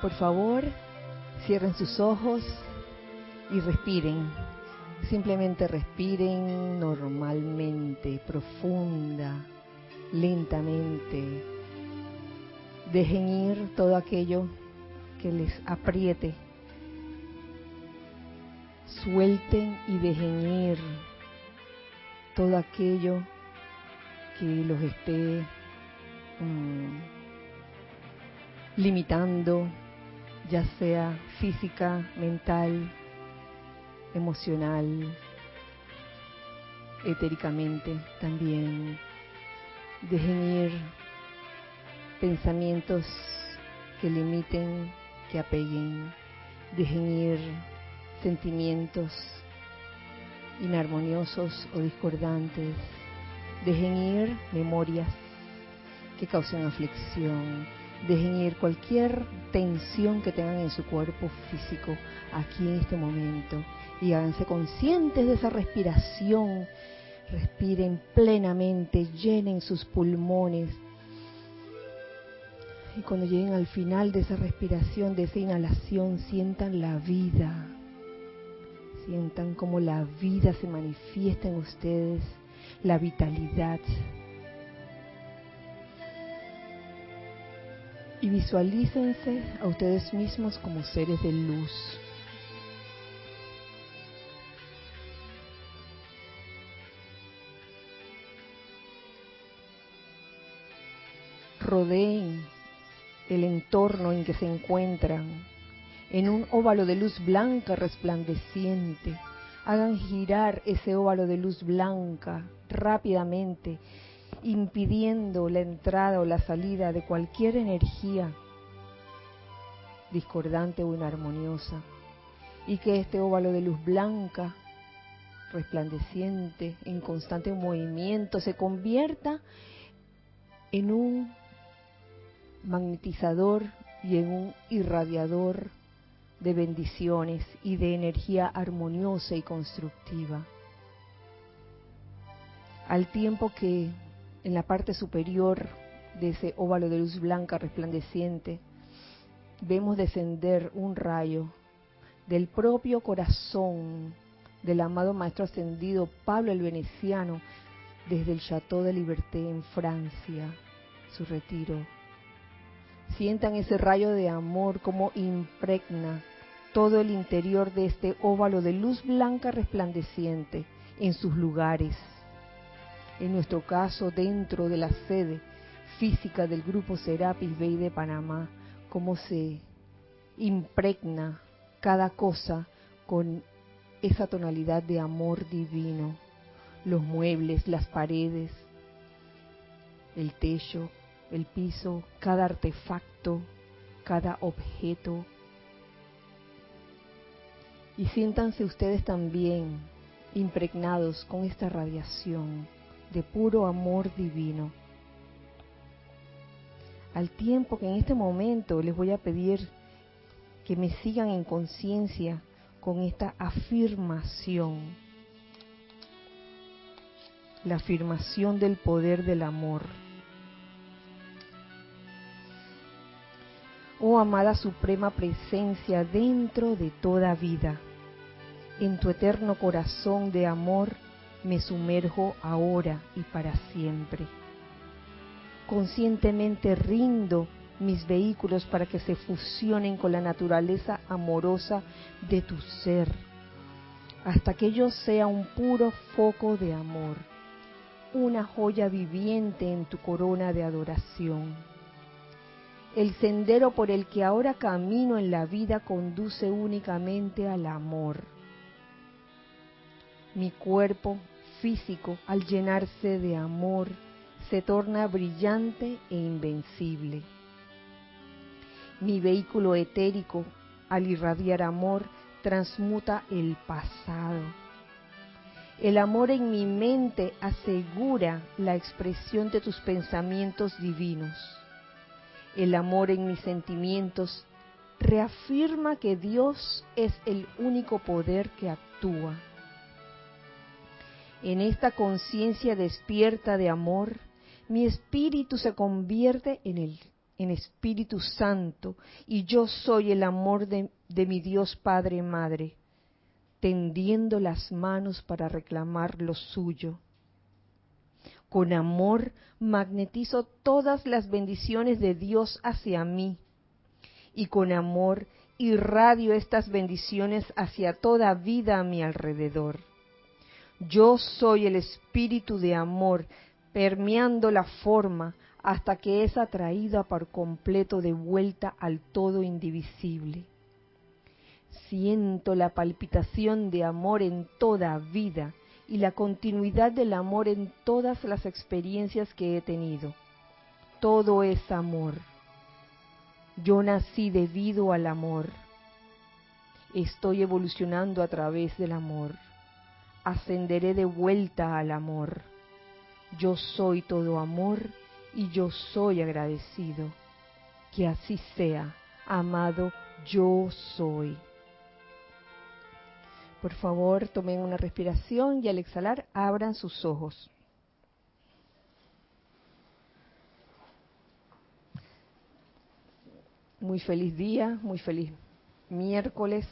Por favor, cierren sus ojos y respiren. Simplemente respiren normalmente, profunda, lentamente. Dejen ir todo aquello que les apriete. Suelten y dejen ir todo aquello que los esté mm, limitando, ya sea física, mental, emocional, etéricamente también. Dejen ir pensamientos que limiten, que apeguen. Dejen ir sentimientos inarmoniosos o discordantes. Dejen ir memorias que causen aflicción, Dejen ir cualquier tensión que tengan en su cuerpo físico aquí en este momento y háganse conscientes de esa respiración. Respiren plenamente, llenen sus pulmones. Y cuando lleguen al final de esa respiración, de esa inhalación, sientan la vida. Sientan como la vida se manifiesta en ustedes, la vitalidad, y visualícense a ustedes mismos como seres de luz. Rodeen el entorno en que se encuentran en un óvalo de luz blanca resplandeciente. Hagan girar ese óvalo de luz blanca rápidamente impidiendo la entrada o la salida de cualquier energía discordante o inarmoniosa, y que este óvalo de luz blanca, resplandeciente, en constante movimiento, se convierta en un magnetizador y en un irradiador de bendiciones y de energía armoniosa y constructiva. Al tiempo que en la parte superior de ese óvalo de luz blanca resplandeciente, vemos descender un rayo del propio corazón del amado Maestro Ascendido Pablo el Veneciano desde el Château de Liberté en Francia, su retiro. Sientan ese rayo de amor como impregna todo el interior de este óvalo de luz blanca resplandeciente en sus lugares en nuestro caso dentro de la sede física del grupo Serapis Bay de Panamá, cómo se impregna cada cosa con esa tonalidad de amor divino, los muebles, las paredes, el techo, el piso, cada artefacto, cada objeto. Y siéntanse ustedes también impregnados con esta radiación de puro amor divino. Al tiempo que en este momento les voy a pedir que me sigan en conciencia con esta afirmación, la afirmación del poder del amor. Oh amada suprema presencia dentro de toda vida, en tu eterno corazón de amor, me sumerjo ahora y para siempre. Conscientemente rindo mis vehículos para que se fusionen con la naturaleza amorosa de tu ser, hasta que yo sea un puro foco de amor, una joya viviente en tu corona de adoración. El sendero por el que ahora camino en la vida conduce únicamente al amor. Mi cuerpo físico, al llenarse de amor, se torna brillante e invencible. Mi vehículo etérico, al irradiar amor, transmuta el pasado. El amor en mi mente asegura la expresión de tus pensamientos divinos. El amor en mis sentimientos reafirma que Dios es el único poder que actúa en esta conciencia despierta de amor, mi espíritu se convierte en el en Espíritu Santo y yo soy el amor de, de mi Dios Padre Madre, tendiendo las manos para reclamar lo suyo. Con amor magnetizo todas las bendiciones de Dios hacia mí y con amor irradio estas bendiciones hacia toda vida a mi alrededor. Yo soy el espíritu de amor permeando la forma hasta que es atraída por completo de vuelta al todo indivisible. Siento la palpitación de amor en toda vida y la continuidad del amor en todas las experiencias que he tenido. Todo es amor. Yo nací debido al amor. Estoy evolucionando a través del amor. Ascenderé de vuelta al amor. Yo soy todo amor y yo soy agradecido. Que así sea, amado, yo soy. Por favor, tomen una respiración y al exhalar abran sus ojos. Muy feliz día, muy feliz miércoles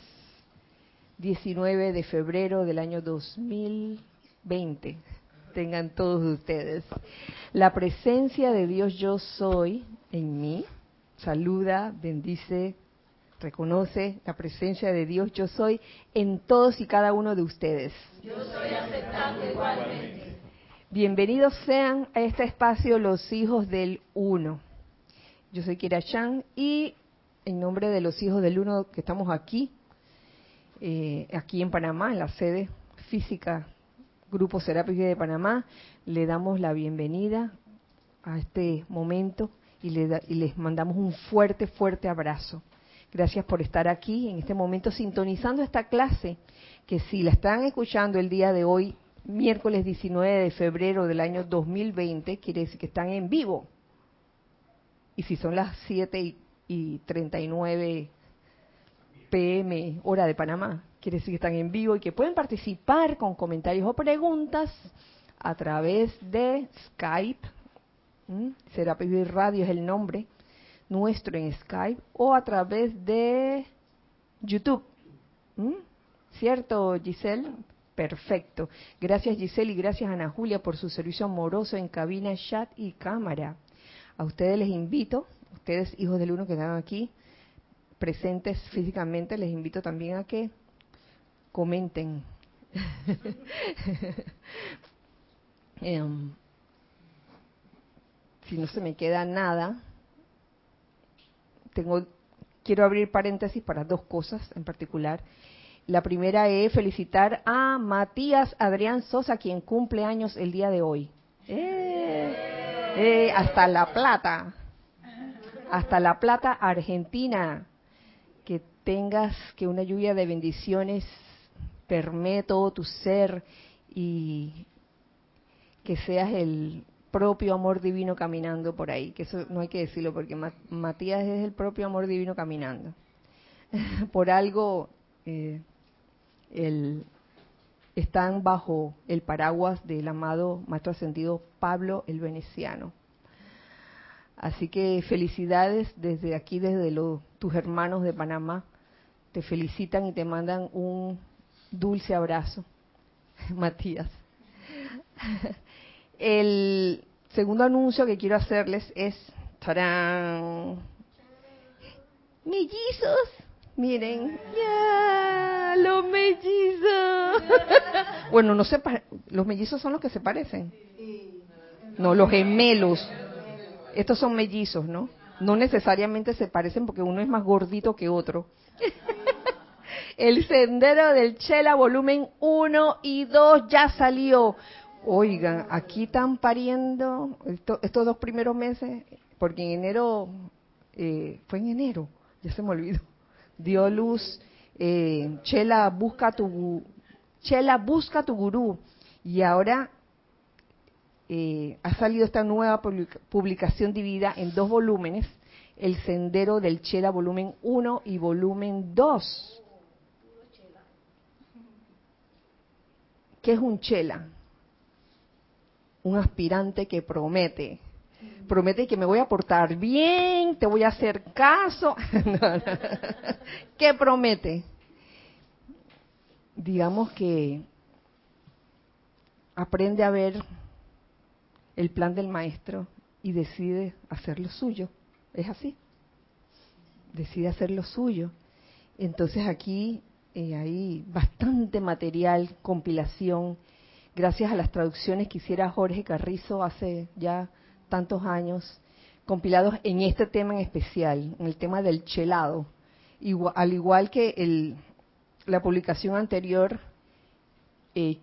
19 de febrero del año 2020 tengan todos ustedes. La presencia de Dios yo soy en mí saluda, bendice, reconoce la presencia de Dios yo soy en todos y cada uno de ustedes. Yo soy aceptando igualmente. Bienvenidos sean a este espacio los hijos del uno. Yo soy Kira Chan y en nombre de los hijos del uno que estamos aquí, eh, aquí en Panamá, en la sede física Grupo Serapis de Panamá, le damos la bienvenida a este momento y, les mandamos un fuerte, fuerte abrazo. Gracias por estar aquí en este momento sintonizando esta clase, que si la están escuchando el día de hoy, miércoles 19 de febrero del año 2020, quiere decir que están en vivo. Y si son las 7 y, y 39 pm, hora de Panamá, quiere decir que están en vivo y que pueden participar con comentarios o preguntas a través de Skype. Serapis Radio es el nombre nuestro en Skype o a través de YouTube. ¿Cierto, Giselle? Perfecto. Gracias, Giselle, y gracias, Ana Julia, por su servicio amoroso en cabina, chat y cámara. A ustedes les invito, ustedes, hijos del uno que están aquí, presentes físicamente, les invito también a que comenten. Em, si no se me queda nada, tengo quiero abrir paréntesis para dos cosas en particular. La primera es felicitar a Matías Adrián Sosa, quien cumple años el día de hoy. Eh, eh, hasta La Plata. Hasta La Plata, Argentina. Tengas que una lluvia de bendiciones permee todo tu ser y que seas el propio amor divino caminando por ahí, que eso no hay que decirlo porque Matías es el propio amor divino caminando. por algo eh, están bajo el paraguas del amado Maestro Ascendido Pablo el Veneciano. Así que felicidades desde aquí, desde tus hermanos de Panamá. Te felicitan y te mandan un dulce abrazo, Matías. El segundo anuncio que quiero hacerles es, ¡tarán! Mellizos, miren, ya, los mellizos. bueno, no sé, los mellizos son los que se parecen. No, los gemelos. Estos son mellizos, ¿no? No necesariamente se parecen porque uno es más gordito que otro. El sendero del Chela volumen 1 y 2 ya salió. Oigan, aquí están pariendo estos dos primeros meses, porque en enero, eh, fue en enero, ya se me olvidó, dio luz, eh, Chela busca tu, Chela busca tu gurú, y ahora eh, ha salido esta nueva publicación dividida en dos volúmenes, El Sendero del Chela volumen 1 y volumen 2. ¿Qué es un chela? Un aspirante que promete. promete que me voy a portar bien, te voy a hacer caso. ¿Qué promete? Digamos que aprende a ver el plan del maestro y decide hacer lo suyo. Es así. Decide hacer lo suyo. Entonces aquí eh, hay bastante material, compilación, gracias a las traducciones que hiciera Jorge Carrizo hace ya tantos años, compilados en este tema en especial, en el tema del chelado. al igual que el, la publicación anterior, eh,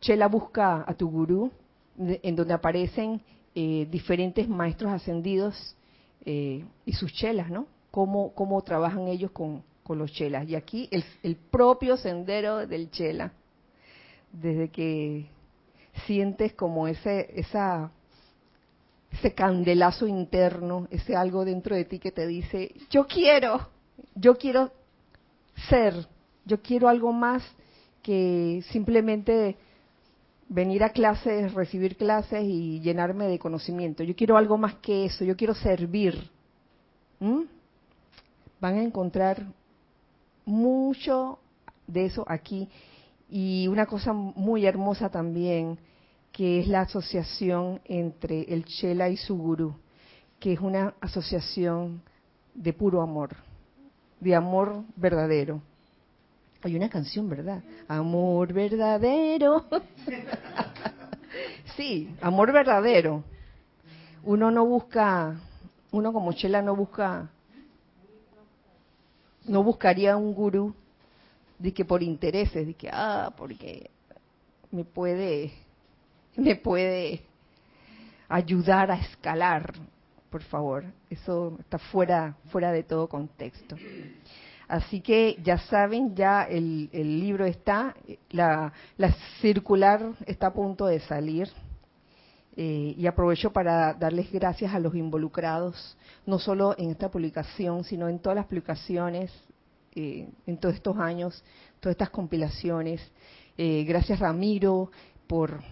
Chela busca a tu gurú, en donde aparecen eh, diferentes maestros ascendidos eh, y sus chelas, ¿no? Cómo, cómo trabajan ellos con, con los chelas. Y aquí el, propio sendero del chela, desde que sientes como ese, ese candelazo interno, ese algo dentro de ti que te dice, yo quiero, yo quiero ser, yo quiero algo más que simplemente venir a clases, recibir clases y llenarme de conocimiento. Yo quiero algo más que eso, yo quiero servir. ¿Mm? Van a encontrar mucho de eso aquí. Y una cosa muy hermosa también, que es la asociación entre el Chela y su gurú, que es una asociación de puro amor, de amor verdadero. Hay una canción, ¿verdad? Amor verdadero. sí, amor verdadero. Uno no busca, uno como Chela no busca, no buscaría un gurú de que por intereses, de que, ah, porque me puede, me puede ayudar a escalar, por favor. Eso está fuera, fuera de todo contexto. Así que ya saben, ya el, libro está, la, circular está a punto de salir. Eh, y aprovecho para darles gracias a los involucrados, no solo en esta publicación, sino en todas las publicaciones, eh, en todos estos años, todas estas compilaciones. Eh, gracias Ramiro por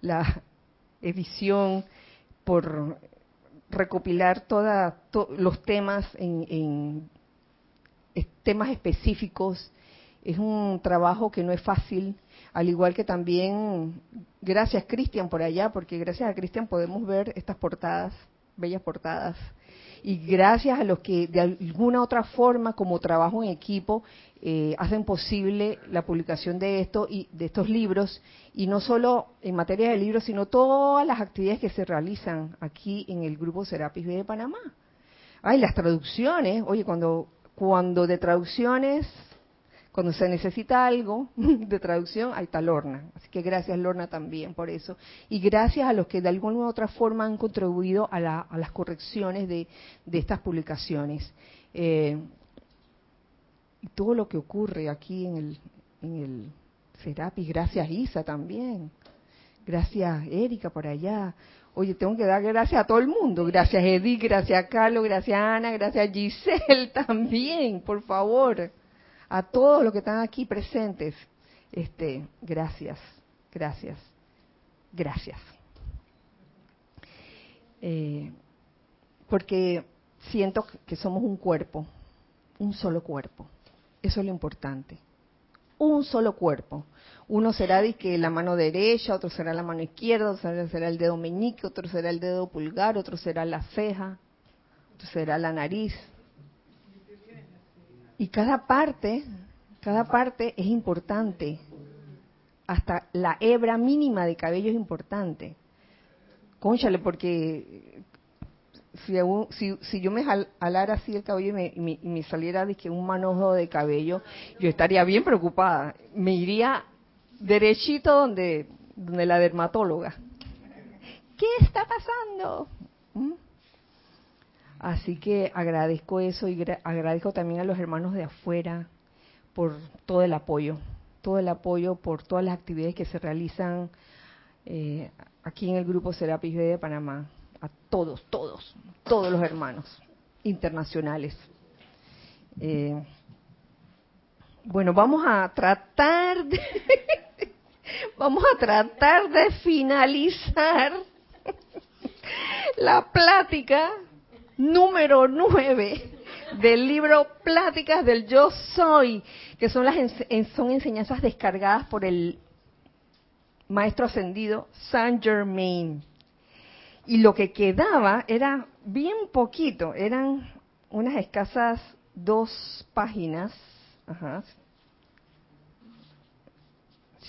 la edición, por recopilar todos los temas en temas específicos. Es un trabajo que no es fácil, al igual que también, gracias Cristian por allá, porque gracias a Cristian podemos ver estas portadas, bellas portadas. Y gracias a los que de alguna otra forma, como trabajo en equipo, eh, hacen posible la publicación de esto y de estos libros y no solo en materia de libros sino todas las actividades que se realizan aquí en el grupo Serapis B de Panamá. Ay, las traducciones, oye, cuando cuando de traducciones, cuando se necesita algo de traducción, ahí está Lorna. Así que gracias Lorna también por eso. Y gracias a los que de alguna u otra forma han contribuido a, las correcciones de, estas publicaciones. Eh, y todo lo que ocurre aquí en el, en el Serapis, gracias Isa también. Gracias Erika por allá. Oye, tengo que dar gracias a todo el mundo. Gracias Edith, gracias a Carlos, gracias a Ana, gracias a Giselle también, por favor. A todos los que están aquí presentes. Este, gracias, gracias, gracias. Eh, porque siento que somos un cuerpo, un solo cuerpo. Eso es lo importante. Un solo cuerpo. Uno será de que la mano derecha, otro será la mano izquierda, otro será el dedo meñique, otro será el dedo pulgar, otro será la ceja, otro será la nariz. Y cada parte, cada parte es importante. Hasta la hebra mínima de cabello es importante. Conchale, porque si, si, yo me jalara así el cabello y me, me, saliera de que un manojo de cabello, yo estaría bien preocupada. Me iría derechito donde, donde la dermatóloga. ¿Qué está pasando? ¿Mm? Así que agradezco eso y agradezco también a los hermanos de afuera por todo el apoyo, todo el apoyo por todas las actividades que se realizan eh, aquí en el grupo Serapis de Panamá. A todos, todos, todos los hermanos internacionales. Eh, bueno, vamos a tratar de Vamos a tratar de finalizar la plática número 9 del libro Pláticas del Yo Soy, que son las son enseñanzas descargadas por el maestro ascendido Saint Germain. Y lo que quedaba era bien poquito, eran unas escasas dos páginas, ajá,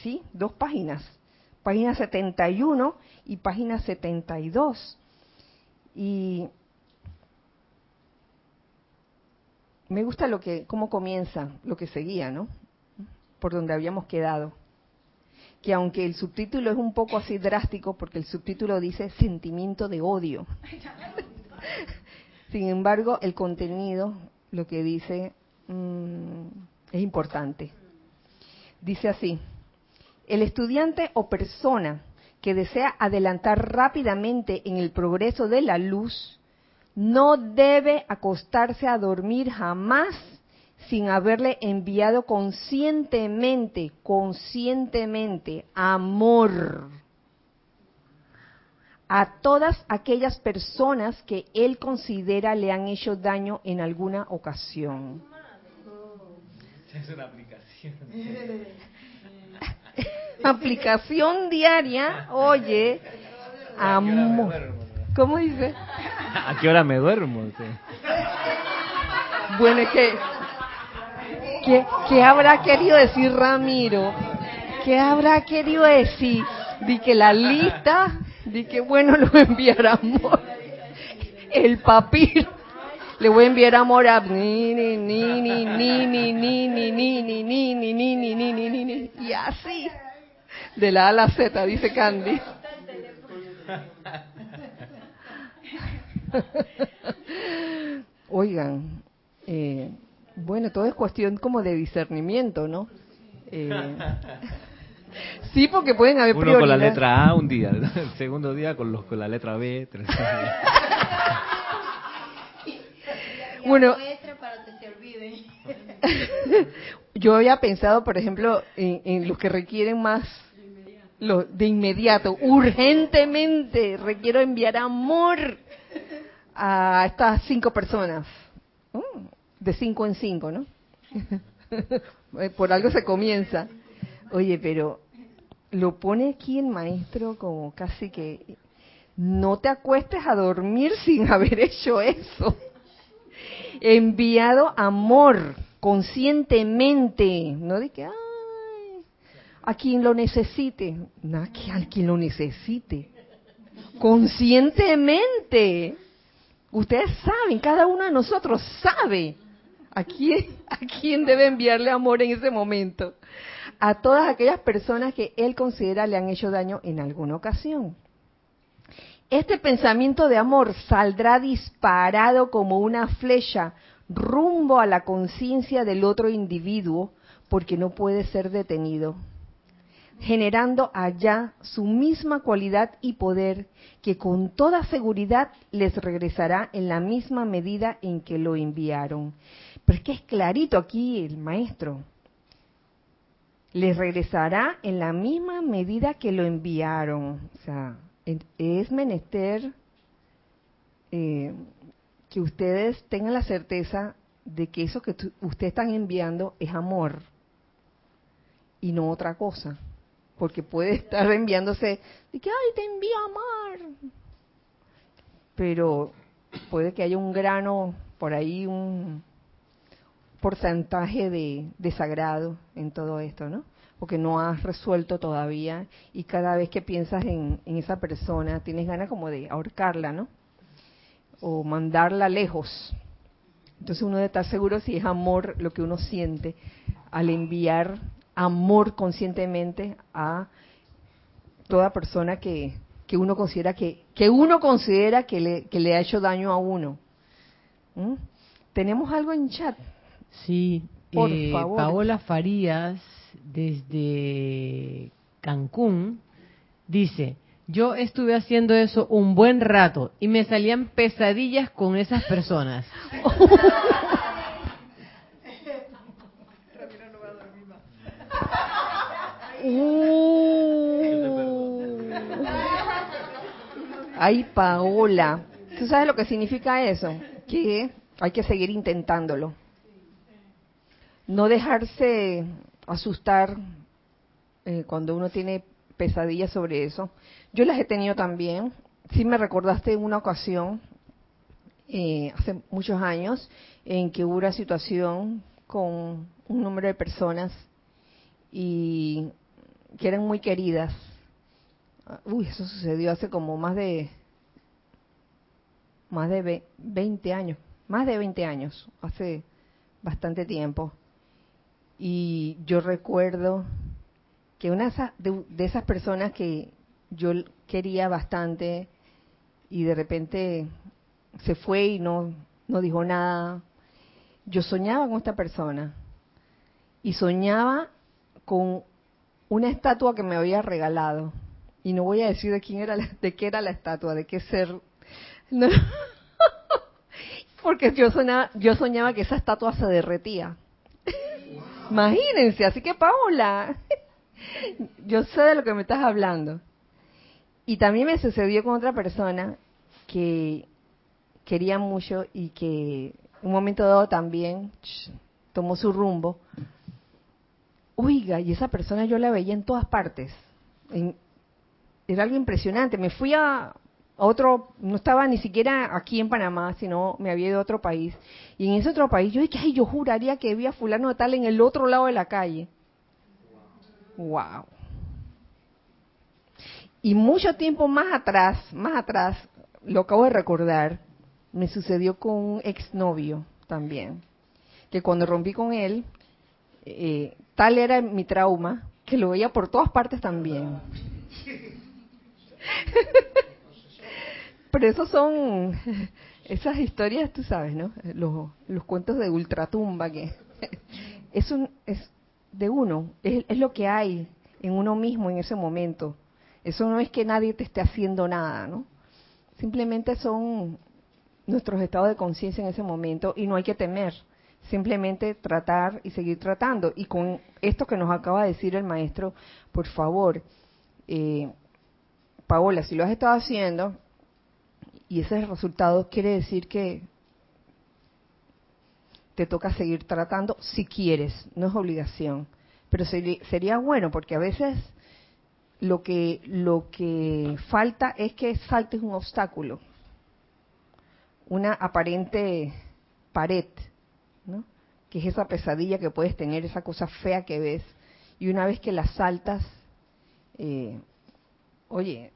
sí, dos páginas, página 71 y página 72. Y me gusta lo que, cómo comienza, lo que seguía, ¿no? Por donde habíamos quedado. Que aunque el subtítulo es un poco así drástico, porque el subtítulo dice sentimiento de odio. Sin embargo, el contenido, lo que dice, mm, es importante. Dice así, el estudiante o persona que desea adelantar rápidamente en el progreso de la luz, no debe acostarse a dormir jamás sin haberle enviado conscientemente, conscientemente, amor a todas aquellas personas que él considera le han hecho daño en alguna ocasión. Es una aplicación. aplicación diaria, oye, amor. ¿Cómo dice? ¿A qué hora me duermo? Bueno, es que, ¿qué, habrá querido decir Ramiro? ¿Qué habrá querido decir? Di que la lista, di que bueno, lo enviará amor. El papiro. Le voy a enviar amor a ni ni ni ni ni ni ni ni ni ni ni ni ni ni ni ni y así de la A a la Z, dice Candy. Oigan, eh, bueno, todo es cuestión como de discernimiento, ¿no? Eh, sí, porque pueden haber Uno con la letra A un día, el segundo día con, los, con la letra B, tres. Bueno, yo había pensado, por ejemplo, en, en los que requieren más lo, de inmediato, urgentemente, requiero enviar amor a estas cinco personas. Mm, de cinco en cinco, ¿no? Por algo se comienza. Oye, pero lo pone aquí el maestro como casi que no te acuestes a dormir sin haber hecho eso. Enviado amor conscientemente, no de que, a quien lo necesite, no, a quien lo necesite, conscientemente. Ustedes saben, cada uno de nosotros sabe a quién, a quién debe enviarle amor en ese momento. A todas aquellas personas que él considera le han hecho daño en alguna ocasión. Este pensamiento de amor saldrá disparado como una flecha rumbo a la conciencia del otro individuo porque no puede ser detenido generando allá su misma cualidad y poder que con toda seguridad les regresará en la misma medida en que lo enviaron. Pero es que es clarito aquí el maestro. Les regresará en la misma medida que lo enviaron. O sea, es menester eh, que ustedes tengan la certeza de que eso que ustedes están enviando es amor y no otra cosa porque puede estar enviándose de que, ay, te envío amor. Pero puede que haya un grano por ahí, un porcentaje de desagrado en todo esto, ¿no? Porque no has resuelto todavía y cada vez que piensas en, en esa persona tienes ganas como de ahorcarla, ¿no? O mandarla lejos. Entonces uno debe estar seguro si es amor lo que uno siente al enviar amor conscientemente a toda persona que, que uno considera que, que uno considera que le, que le ha hecho daño a uno. ¿Mm? ¿Tenemos algo en chat? Sí, Por eh, favor. Paola Farías desde Cancún dice, yo estuve haciendo eso un buen rato y me salían pesadillas con esas personas. Ay, Paola, ¿tú sabes lo que significa eso? Que hay que seguir intentándolo. No dejarse asustar eh, cuando uno tiene pesadillas sobre eso. Yo las he tenido también. Sí me recordaste una ocasión, eh, hace muchos años, en que hubo una situación con un número de personas y que eran muy queridas. Uy, eso sucedió hace como más de más de 20 años, más de 20 años, hace bastante tiempo. Y yo recuerdo que una de, esas personas que yo quería bastante y de repente se fue y no, no dijo nada, yo soñaba con esta persona y soñaba con una estatua que me había regalado. Y no voy a decir de quién era de qué era la estatua de qué ser. Porque yo soñaba yo soñaba que esa estatua se derretía. Imagínense así que Paula yo sé de lo que me estás hablando. Y también me sucedió con otra persona que quería mucho y que un momento dado también tomó su rumbo. Oiga, y esa persona yo la veía en todas partes. era algo impresionante. Me fui a otro, no estaba ni siquiera aquí en Panamá, sino me había ido a otro país. Y en ese otro país yo dije, ay, yo juraría que vi a fulano de tal en el otro lado de la calle. Wow. Y mucho tiempo más atrás, más atrás, lo acabo de recordar, me sucedió con un exnovio también, que cuando rompí con él, eh, tal era mi trauma, que lo veía por todas partes también. Pero esos son esas historias, tú sabes, ¿no? Los, cuentos de ultratumba que es es de uno, es, lo que hay en uno mismo en ese momento. Eso no es que nadie te esté haciendo nada, ¿no? Simplemente son nuestros estados de conciencia en ese momento y no hay que temer, simplemente tratar y seguir tratando. Y con esto que nos acaba de decir el maestro, por favor, eh, Paola, si lo has estado haciendo y ese es el resultado, quiere decir que te toca seguir tratando si quieres, no es obligación. Pero sería bueno porque a veces lo que, lo que falta es que saltes un obstáculo, una aparente pared, ¿no? que es esa pesadilla que puedes tener, esa cosa fea que ves, y una vez que la saltas, eh, oye,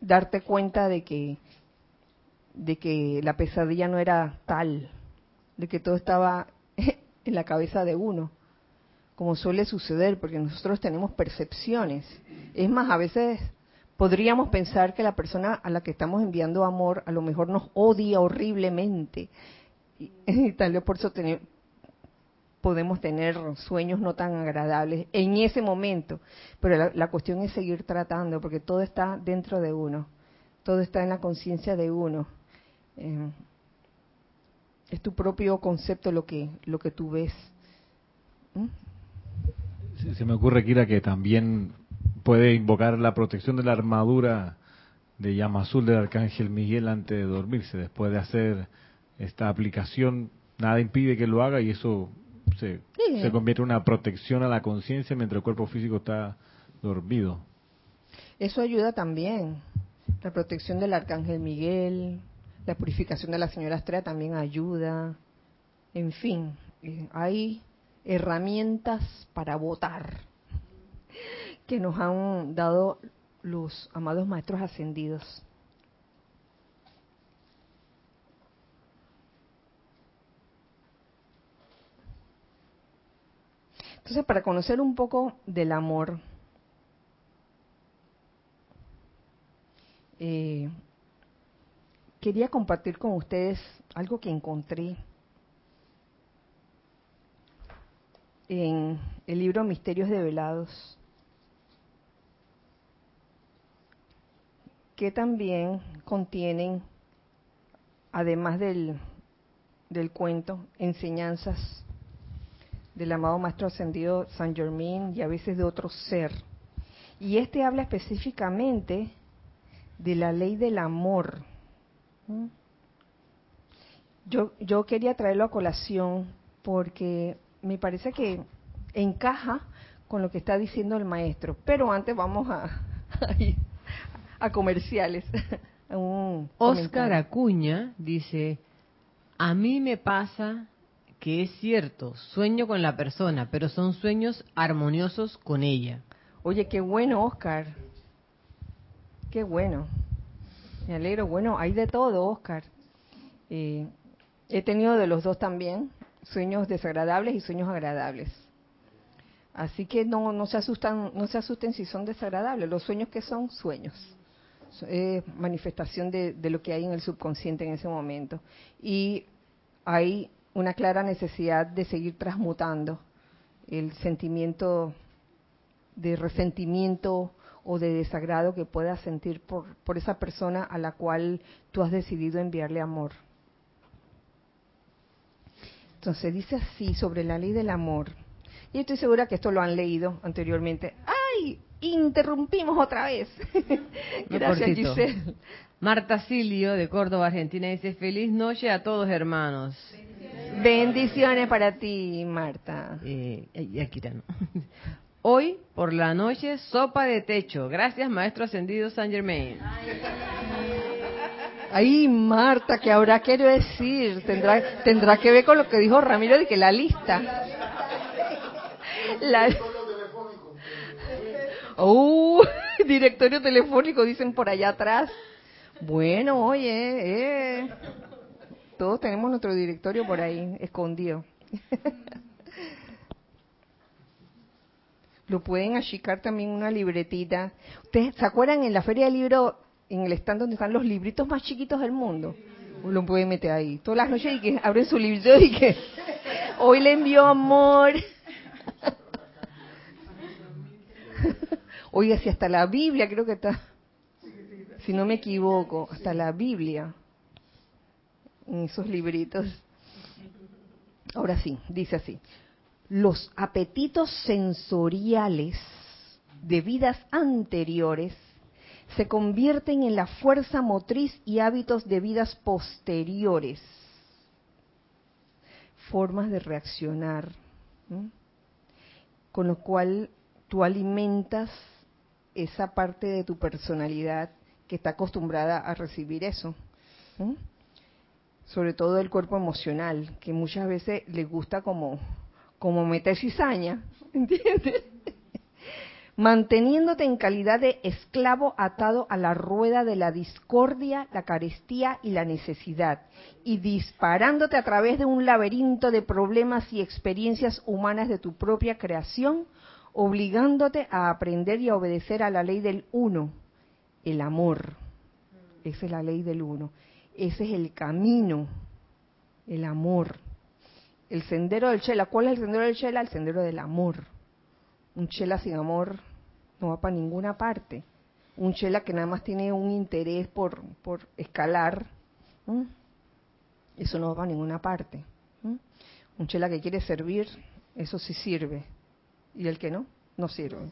darte cuenta de que de que la pesadilla no era tal, de que todo estaba en la cabeza de uno, como suele suceder, porque nosotros tenemos percepciones. Es más, a veces podríamos pensar que la persona a la que estamos enviando amor a lo mejor nos odia horriblemente. Y, tal vez por eso podemos tener sueños no tan agradables en ese momento. Pero la, cuestión es seguir tratando, porque todo está dentro de uno, todo está en la conciencia de uno. Eh, es tu propio concepto lo que lo que tú ves. ¿Mm? Se, me ocurre, Kira, que también puede invocar la protección de la armadura de llama azul del arcángel Miguel antes de dormirse. Después de hacer esta aplicación, nada impide que lo haga y eso se, se convierte en una protección a la conciencia mientras el cuerpo físico está dormido. Eso ayuda también. La protección del arcángel Miguel, la purificación de la señora Estrella también ayuda. En fin, eh, hay herramientas para votar que nos han dado los amados maestros ascendidos. Entonces, para conocer un poco del amor, eh, quería compartir con ustedes algo que encontré en el libro Misterios Develados, que también contienen, además del, del cuento, enseñanzas del amado Maestro Ascendido San Germain y a veces de otro ser. Y este habla específicamente de la ley del amor. ¿Mm? Yo, yo quería traerlo a colación porque me parece que encaja con lo que está diciendo el maestro. Pero antes vamos a, a, comerciales. Oscar Acuña dice, a mí me pasa que es cierto, sueño con la persona, pero son sueños armoniosos con ella. Oye, qué bueno, Oscar. Qué bueno. Me alegro. Bueno, hay de todo, Oscar. Eh, he tenido de los dos también, sueños desagradables y sueños agradables. Así que no, no se asustan, no se asusten si son desagradables. Los sueños que son sueños, es manifestación de, de lo que hay en el subconsciente en ese momento. Y hay una clara necesidad de seguir transmutando el sentimiento de resentimiento o de desagrado que puedas sentir por, por esa persona a la cual tú has decidido enviarle amor. Entonces dice así sobre la ley del amor. Y estoy segura que esto lo han leído anteriormente. ¡Ay! Interrumpimos otra vez. Gracias, Giselle. Marta Silio, de Córdoba, Argentina, dice, feliz noche a todos hermanos. Bendiciones para ti, Marta. Eh, aquí Hoy, por la noche, sopa de techo. Gracias, Maestro Ascendido San Germain. Ay, Marta, ¿qué habrá querido decir? Tendrá, tendrá que ver con lo que dijo Ramiro de que la lista. La... Uh, directorio telefónico, dicen por allá atrás. Bueno, oye, eh, todos tenemos nuestro directorio por ahí, escondido. Lo pueden achicar también una libretita. ¿Ustedes se acuerdan en la feria del libro, en el stand donde están los libritos más chiquitos del mundo? Lo pueden meter ahí. Todas las noches y que abren su librito y que hoy le envió amor. Oiga, si hasta la Biblia creo que está, si no me equivoco, hasta la Biblia, en esos libritos. Ahora sí, dice así, los apetitos sensoriales de vidas anteriores se convierten en la fuerza motriz y hábitos de vidas posteriores. Formas de reaccionar, con lo cual tú alimentas esa parte de tu personalidad que está acostumbrada a recibir eso. Sobre todo el cuerpo emocional, que muchas veces le gusta como como meter cizaña, ¿entiendes? Manteniéndote en calidad de esclavo atado a la rueda de la discordia, la carestía y la necesidad, y disparándote a través de un laberinto de problemas y experiencias humanas de tu propia creación, obligándote a aprender y a obedecer a la ley del uno, el amor. Esa es la ley del uno. Ese es el camino, el amor el sendero del Chela. ¿Cuál es el sendero del Chela? El sendero del amor. Un Chela sin amor no va para ninguna parte. Un Chela que nada más tiene un interés por, por escalar, eso no va para ninguna parte. Un Chela que quiere servir, eso sí sirve. Y el que no, no sirve.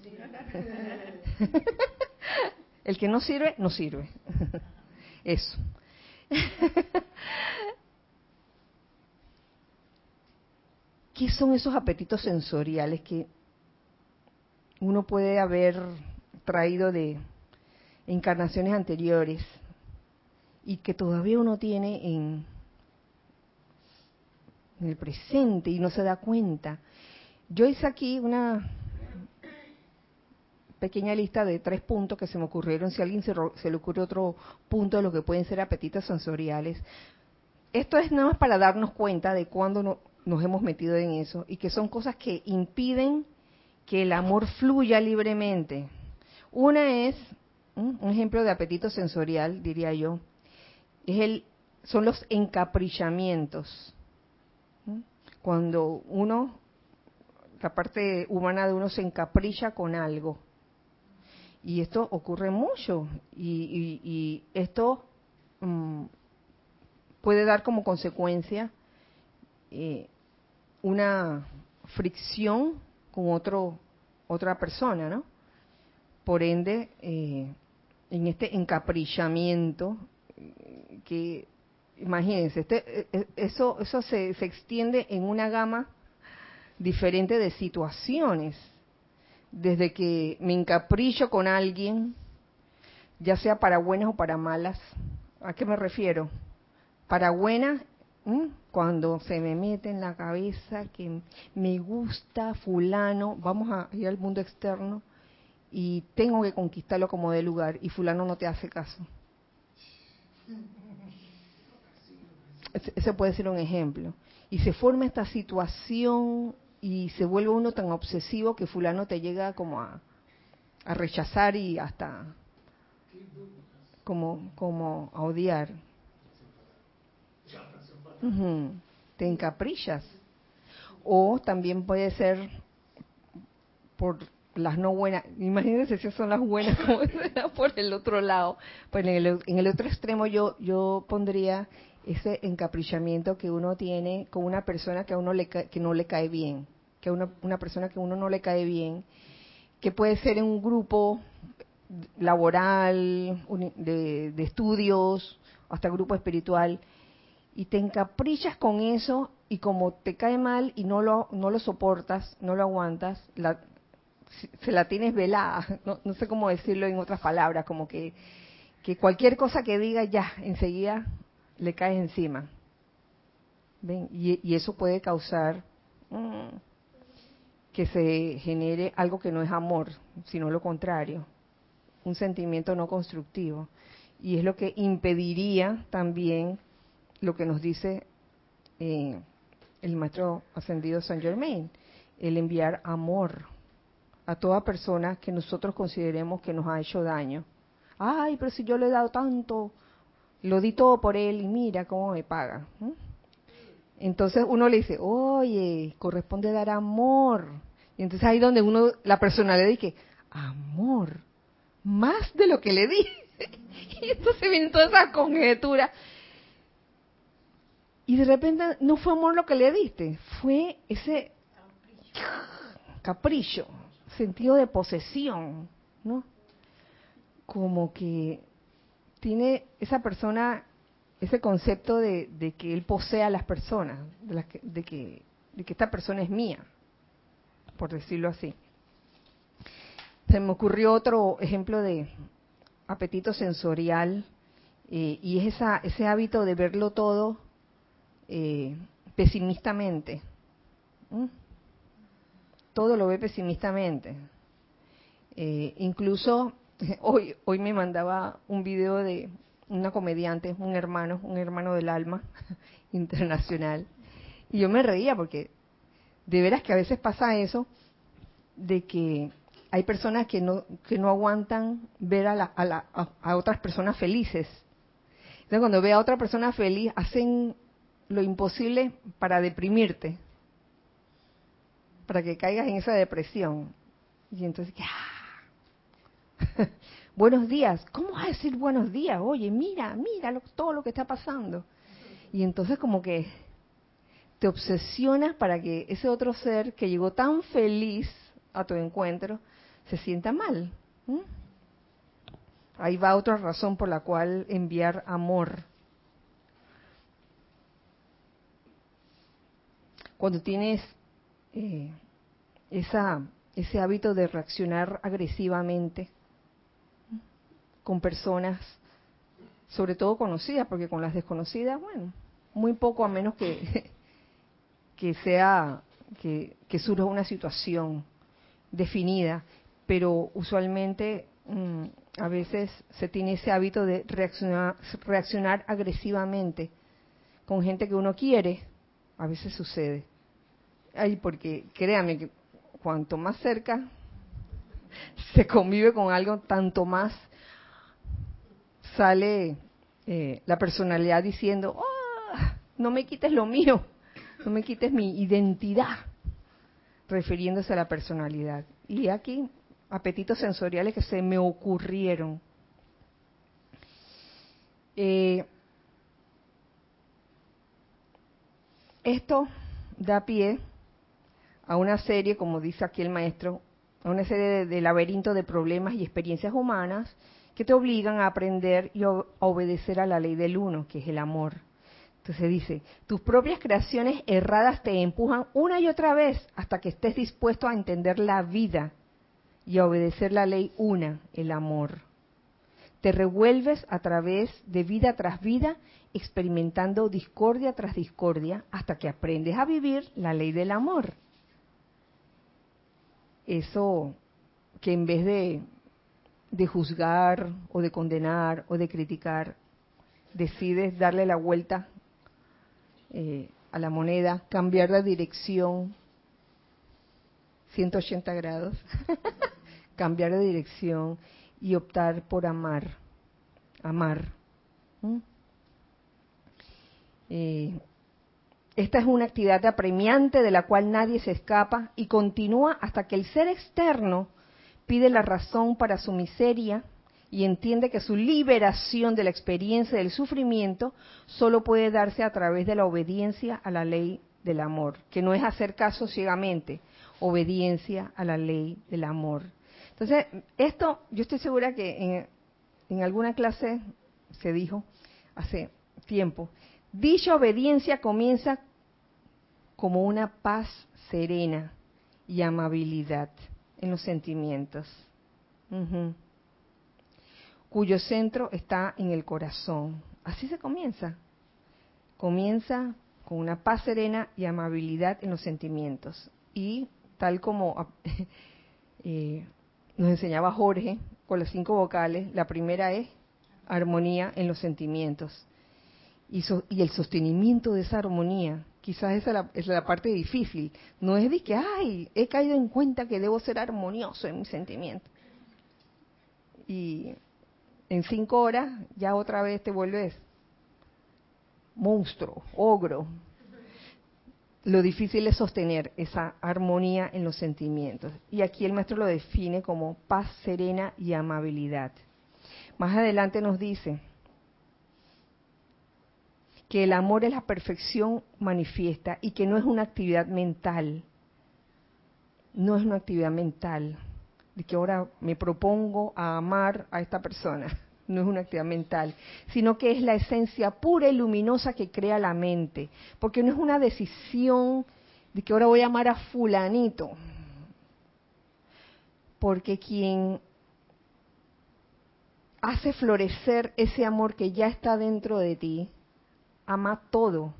el que no sirve, no sirve. eso. ¿Qué son esos apetitos sensoriales que uno puede haber traído de encarnaciones anteriores y que todavía uno tiene en, el presente y no se da cuenta? Yo hice aquí una pequeña lista de tres puntos que se me ocurrieron. Si a alguien se, se, le ocurre otro punto de lo que pueden ser apetitos sensoriales. Esto es nada más para darnos cuenta de cuándo no, nos hemos metido en eso y que son cosas que impiden que el amor fluya libremente. Una es, un ejemplo de apetito sensorial, diría yo, es el, son los encaprichamientos. Cuando uno, la parte humana de uno se encapricha con algo. Y esto ocurre mucho. Y, esto mm, puede dar como consecuencia eh, una fricción con otro otra persona, ¿no? Por ende, eh, en este encaprillamiento que imagínense, este, e, e, eso, eso se, se extiende en una gama diferente de situaciones. Desde que me encapricho con alguien, ya sea para buenas o para malas. ¿A qué me refiero? Para buenas, cuando se me mete en la cabeza que me gusta fulano, vamos a ir al mundo externo y tengo que conquistarlo como de lugar y fulano no te hace caso. Ese puede ser un ejemplo. Y se forma esta situación y se vuelve uno tan obsesivo que fulano te llega como a, rechazar y hasta como, como a odiar. Te encaprillas. O también puede ser por las no buenas. Imagínense si son las buenas, por el otro lado. Pues en el, en el otro extremo yo, yo pondría ese encaprichamiento que uno tiene con una persona que a uno le que no le cae bien, que una, una persona que a uno no le cae bien, que puede ser en un grupo laboral, de, de estudios, hasta grupo espiritual, y te encaprichas con eso y como te cae mal y no lo, no lo soportas, no lo aguantas, la, se la tienes velada, no, no sé cómo decirlo en otras palabras, como que, que cualquier cosa que diga ya, enseguida le caes encima. ¿Ven? Y, eso puede causar mm, que se genere algo que no es amor, sino lo contrario, un sentimiento no constructivo. Y es lo que impediría también lo que nos dice eh, el maestro ascendido San Germain, el enviar amor a toda persona que nosotros consideremos que nos ha hecho daño. Ay, pero si yo le he dado tanto, lo di todo por él y mira cómo me paga. Entonces uno le dice, oye, corresponde dar amor. Y entonces ahí donde uno, la persona le dice, amor, más de lo que le di. y entonces viene toda esa conjetura. Y de repente no fue amor lo que le diste, fue ese capricho, sentido de posesión, ¿no? Como que tiene esa persona ese concepto de, que él posee a las personas, de, de, que, de que esta persona es mía, por decirlo así. Se me ocurrió otro ejemplo de apetito sensorial eh, y es esa, ese hábito de verlo todo eh, pesimistamente. Todo lo ve pesimistamente. Eh, incluso hoy, hoy me mandaba un video de una comediante, un hermano, un hermano del alma internacional. Y yo me reía porque de veras que a veces pasa eso de que hay personas que no que no aguantan ver a, la, a, a, otras personas felices. Entonces cuando ve a otra persona feliz hacen lo imposible para deprimirte, para que caigas en esa depresión. Y entonces, ¡ah! buenos días. ¿Cómo vas a decir buenos días? Oye, mira, mira todo lo que está pasando. Y entonces como que te obsesionas para que ese otro ser que llegó tan feliz a tu encuentro se sienta mal. Ahí va otra razón por la cual enviar amor. Cuando tienes eh, esa, ese hábito de reaccionar agresivamente, con personas, sobre todo conocidas, porque con las desconocidas, bueno, muy poco a menos que, que sea, que, surja una situación definida, pero usualmente mm, a veces se tiene ese hábito de reaccionar, reaccionar agresivamente con gente que uno quiere, a veces sucede. Ay, porque créame que cuanto más cerca se convive con algo, tanto más sale eh, la personalidad diciendo, ah, no me quites lo mío, no me quites mi identidad, refiriéndose a la personalidad. Y aquí, apetitos sensoriales que se me ocurrieron. Eh, esto da pie a una serie, como dice aquí el maestro, a una serie de laberinto de problemas y experiencias humanas que te obligan a aprender y a obedecer a la ley del uno, que es el amor. Entonces dice, tus propias creaciones erradas te empujan una y otra vez hasta que estés dispuesto a entender la vida y a obedecer la ley una, el amor. Te revuelves a través de vida tras vida, experimentando discordia tras discordia, hasta que aprendes a vivir la ley del amor. Eso que en vez de, de juzgar o de condenar o de criticar, decides darle la vuelta eh, a la moneda, cambiar la dirección 180 grados, cambiar de dirección y optar por amar, amar. Eh, esta es una actividad apremiante de la cual nadie se escapa y continúa hasta que el ser externo pide la razón para su miseria y entiende que su liberación de la experiencia del sufrimiento solo puede darse a través de la obediencia a la ley del amor, que no es hacer caso ciegamente, obediencia a la ley del amor. Entonces, esto yo estoy segura que en, en alguna clase se dijo hace tiempo, dicha obediencia comienza como una paz serena y amabilidad en los sentimientos cuyo centro está en el corazón. Así se comienza. Comienza con una paz serena y amabilidad en los sentimientos. Y tal como eh, nos enseñaba Jorge con las cinco vocales, la primera es armonía en los sentimientos. Y, y el sostenimiento de esa armonía, quizás esa es la, es la, parte difícil. No es de que, ay, he caído en cuenta que debo ser armonioso en mis sentimientos. Y en cinco horas ya otra vez te vuelves monstruo, ogro. Lo difícil es sostener esa armonía en los sentimientos. Y aquí el maestro lo define como paz serena y amabilidad. Más adelante nos dice que el amor es la perfección manifiesta y que no es una actividad mental. No es una actividad mental de que ahora me propongo a amar a esta persona. No es una actividad mental, sino que es la esencia pura y luminosa que crea la mente. Porque no es una decisión de que ahora voy a amar a fulanito. Porque quien hace florecer ese amor que ya está dentro de ti, ama todo.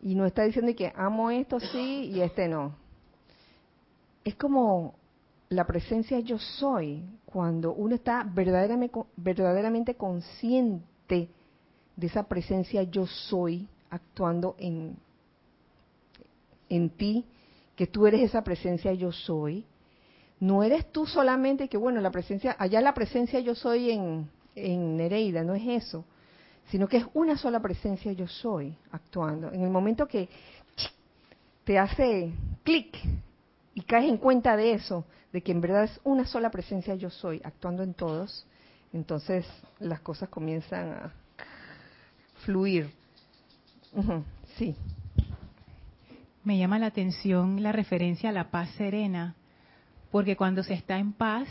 Y no está diciendo que amo esto sí y este no. Es como la presencia yo soy, cuando uno está verdaderamente, verdaderamente consciente de esa presencia yo soy actuando en, en ti, que tú eres esa presencia yo soy, no eres tú solamente que, bueno, la presencia, allá la presencia yo soy en, en Nereida, no es eso, sino que es una sola presencia yo soy actuando. En el momento que te hace clic y caes en cuenta de eso, de que en verdad es una sola presencia yo soy actuando en todos, entonces las cosas comienzan a fluir. Sí. Me llama la atención la referencia a la paz serena, porque cuando se está en paz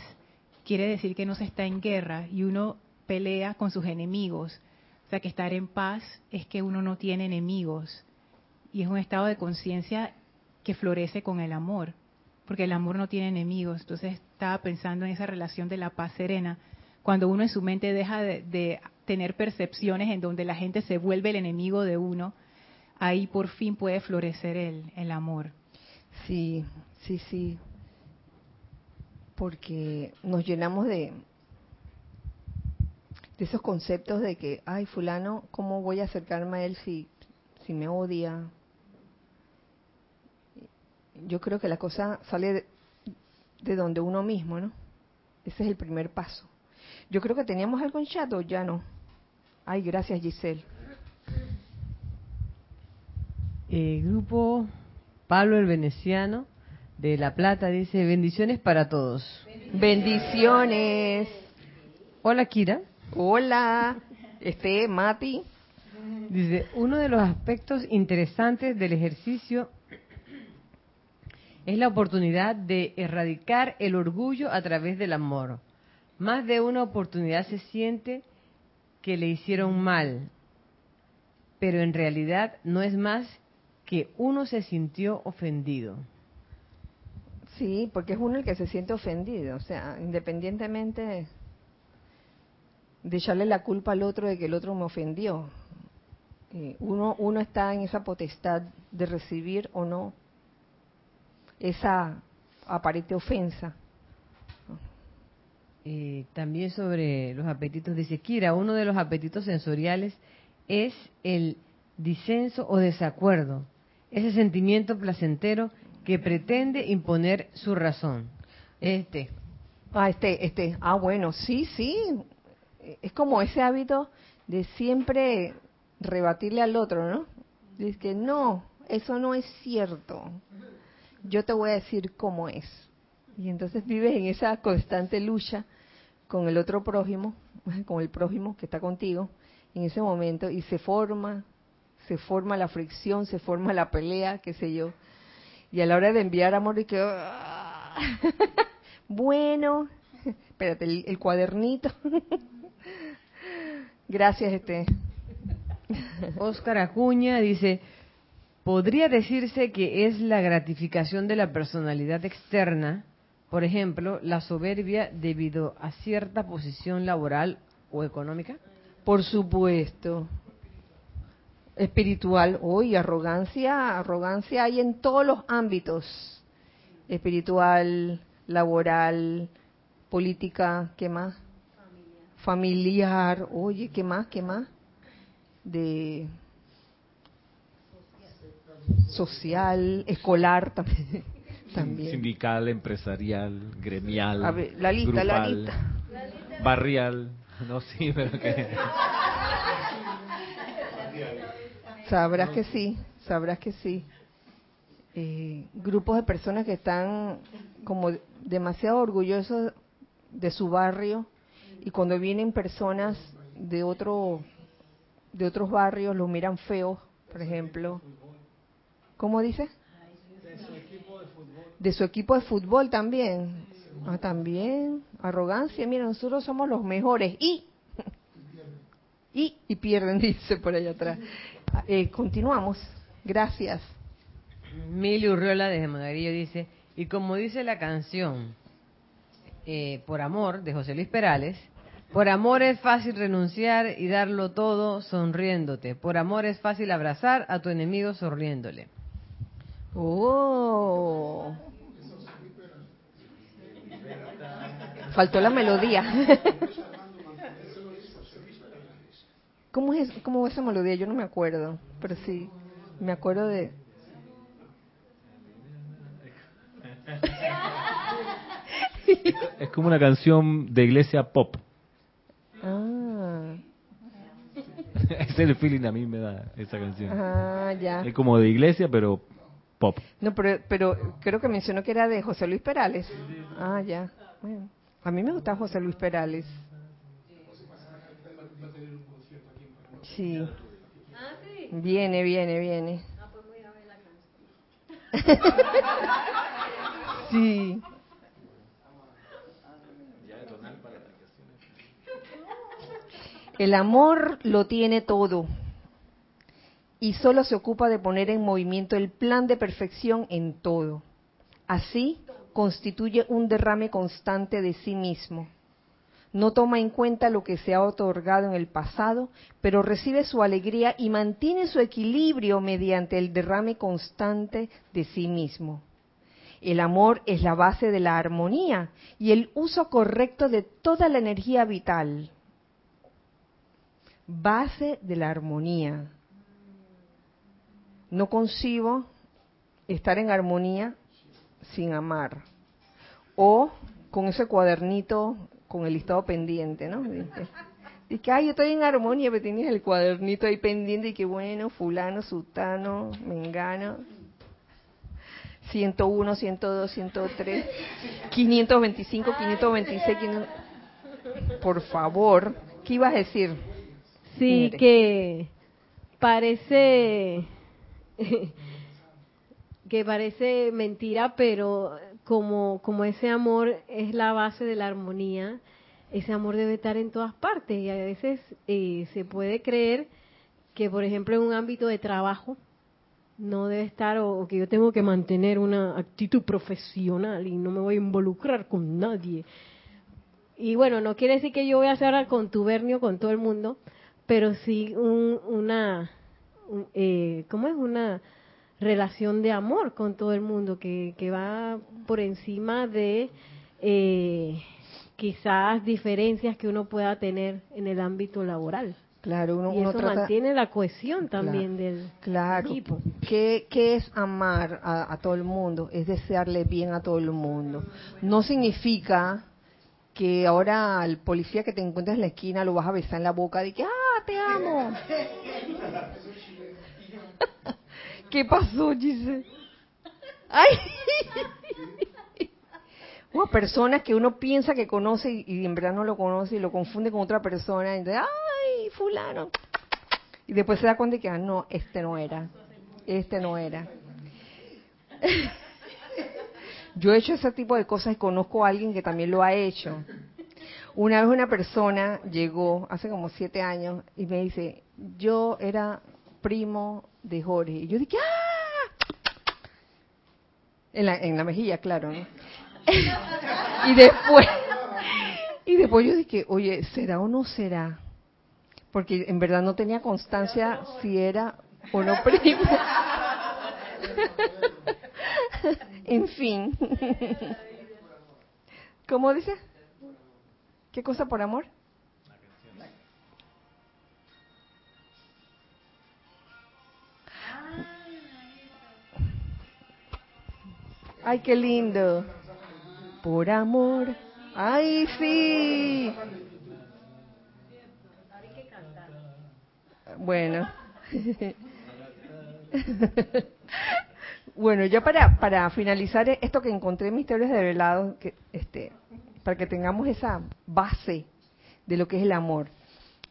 quiere decir que no se está en guerra y uno pelea con sus enemigos. Que estar en paz es que uno no tiene enemigos y es un estado de conciencia que florece con el amor porque el amor no tiene enemigos. Entonces estaba pensando en esa relación de la paz serena, cuando uno en su mente deja de, tener percepciones en donde la gente se vuelve el enemigo de uno, ahí por fin puede florecer el, el amor. Sí, sí, sí. Porque nos llenamos de, de esos conceptos de que, ay, fulano, ¿cómo voy a acercarme a él si, si me odia? yo creo que la cosa sale de, donde uno mismo, ¿no? Ese es el primer paso. Yo creo que teníamos algo en chat o ya no. Ay, gracias Giselle. El grupo Pablo el Veneciano de La Plata dice bendiciones para todos. Bendiciones. Hola Kira. Hola. Este, Mati. Dice, uno de los aspectos interesantes del ejercicio es la oportunidad de erradicar el orgullo a través del amor. Más de una oportunidad se siente que le hicieron mal, pero en realidad no es más que uno se sintió ofendido. Sí, porque es uno el que se siente ofendido, o sea, independientemente de echarle la culpa al otro de que el otro me ofendió. Eh, uno, uno está en esa potestad de recibir o no esa aparente ofensa. Eh, también sobre los apetitos, dice Kira, uno de los apetitos sensoriales es el disenso o desacuerdo, ese sentimiento placentero que pretende imponer su razón. Este. Ah, este, este. Ah, bueno, sí, sí. Es como ese hábito de siempre rebatirle al otro, ¿no? Dice que no, eso no es cierto. Yo te voy a decir cómo es. Y entonces vives en esa constante lucha con el otro prójimo, con el prójimo que está contigo en ese momento y se forma, se forma la fricción, se forma la pelea, qué sé yo. Y a la hora de enviar amor y que ah, bueno, espérate, el, el cuadernito. Gracias, este. Oscar Acuña dice, podría decirse que es la gratificación de la personalidad externa, por ejemplo, la soberbia debido a cierta posición laboral o económica. Por supuesto. Espiritual, hoy arrogancia, arrogancia hay en todos los ámbitos. Espiritual, laboral, política, ¿qué más? Familiar, oye, ¿qué más? ¿Qué más? De social, escolar también. también. Sindical, empresarial, gremial, A ver, la lista, la lista. barrial. No, sí, pero que... Sabrás que sí, sabrás que sí. Eh, grupos de personas que están como demasiado orgullosos de su barrio y cuando vienen personas de otro de otros barrios los miran feos, por ejemplo. ¿Cómo dice? De su equipo de fútbol también. Ah, también. Arrogancia. Mira, nosotros somos los mejores. Y. Y, y pierden, dice por allá atrás. Eh, continuamos. Gracias. Mili Urriola desde Monaguillo dice, y como dice la canción, eh, por amor, de José Luis Perales, por amor es fácil renunciar y darlo todo sonriéndote. Por amor es fácil abrazar a tu enemigo sonriéndole. Oh. Faltó la melodía. ¿Cómo es, ¿Cómo es esa melodía? Yo no me acuerdo, pero sí, me acuerdo de... Es como una canción de iglesia pop. Ah, Ese es el feeling a mí me da esa canción. ah, ya. Es como de iglesia, pero pop. No, pero, pero creo que mencionó que era de José Luis Perales. Ah, ya. Bueno, a mí me gusta José Luis Perales. Sí. Viene, viene, viene. sí. El amor lo tiene todo y solo se ocupa de poner en movimiento el plan de perfección en todo. Así constituye un derrame constante de sí mismo. No toma en cuenta lo que se ha otorgado en el pasado, pero recibe su alegría y mantiene su equilibrio mediante el derrame constante de sí mismo. El amor es la base de la armonía y el uso correcto de toda la energía vital. Base de la armonía. No concibo estar en armonía sin amar. O con ese cuadernito con el listado pendiente, ¿no? Y que, ay, yo estoy en armonía, pero tienes el cuadernito ahí pendiente y que bueno, fulano, sutano, mengano. 101, 102, 103, 525, 526, 500... Por favor, ¿qué ibas a decir? Sí, que parece que parece mentira, pero como como ese amor es la base de la armonía, ese amor debe estar en todas partes y a veces eh, se puede creer que, por ejemplo, en un ámbito de trabajo no debe estar o, o que yo tengo que mantener una actitud profesional y no me voy a involucrar con nadie. Y bueno, no quiere decir que yo voy a hacer al contubernio con todo el mundo, pero sí un, una, un- eh, ¿cómo es? Una relación de amor con todo el mundo que, que va por encima de eh, quizás diferencias que uno pueda tener en el ámbito laboral. Claro, uno, y uno eso trata... mantiene la cohesión también del Claro. equipo. ¿Qué, qué es amar a, a todo el mundo? Es desearle bien a todo el mundo. No significa que ahora al policía que te encuentres en la esquina lo vas a besar en la boca de que, ah, te amo. ¿Qué pasó, Giselle? Ay. O a personas que uno piensa que conoce y, y en verdad no lo conoce y lo confunde con otra persona y dice, ay, fulano. Y después se da cuenta de que, ah, no, este no era. Este no era. Yo he hecho ese tipo de cosas y conozco a alguien que también lo ha hecho. Una vez una persona llegó, hace como siete años, y me dice, yo era primo de Jorge. Y yo dije, ¡ah! En la, en la mejilla, claro, ¿no? y después, y después yo dije, oye, ¿será o no será? Porque en verdad no tenía constancia si era o no primo. en fin. ¿Cómo dice? ¿Qué cosa por amor? Ay, qué lindo. Por amor. Ay, sí. Bueno. bueno, ya para, para finalizar esto que encontré en Misterios de Velado, que, este, para que tengamos esa base de lo que es el amor.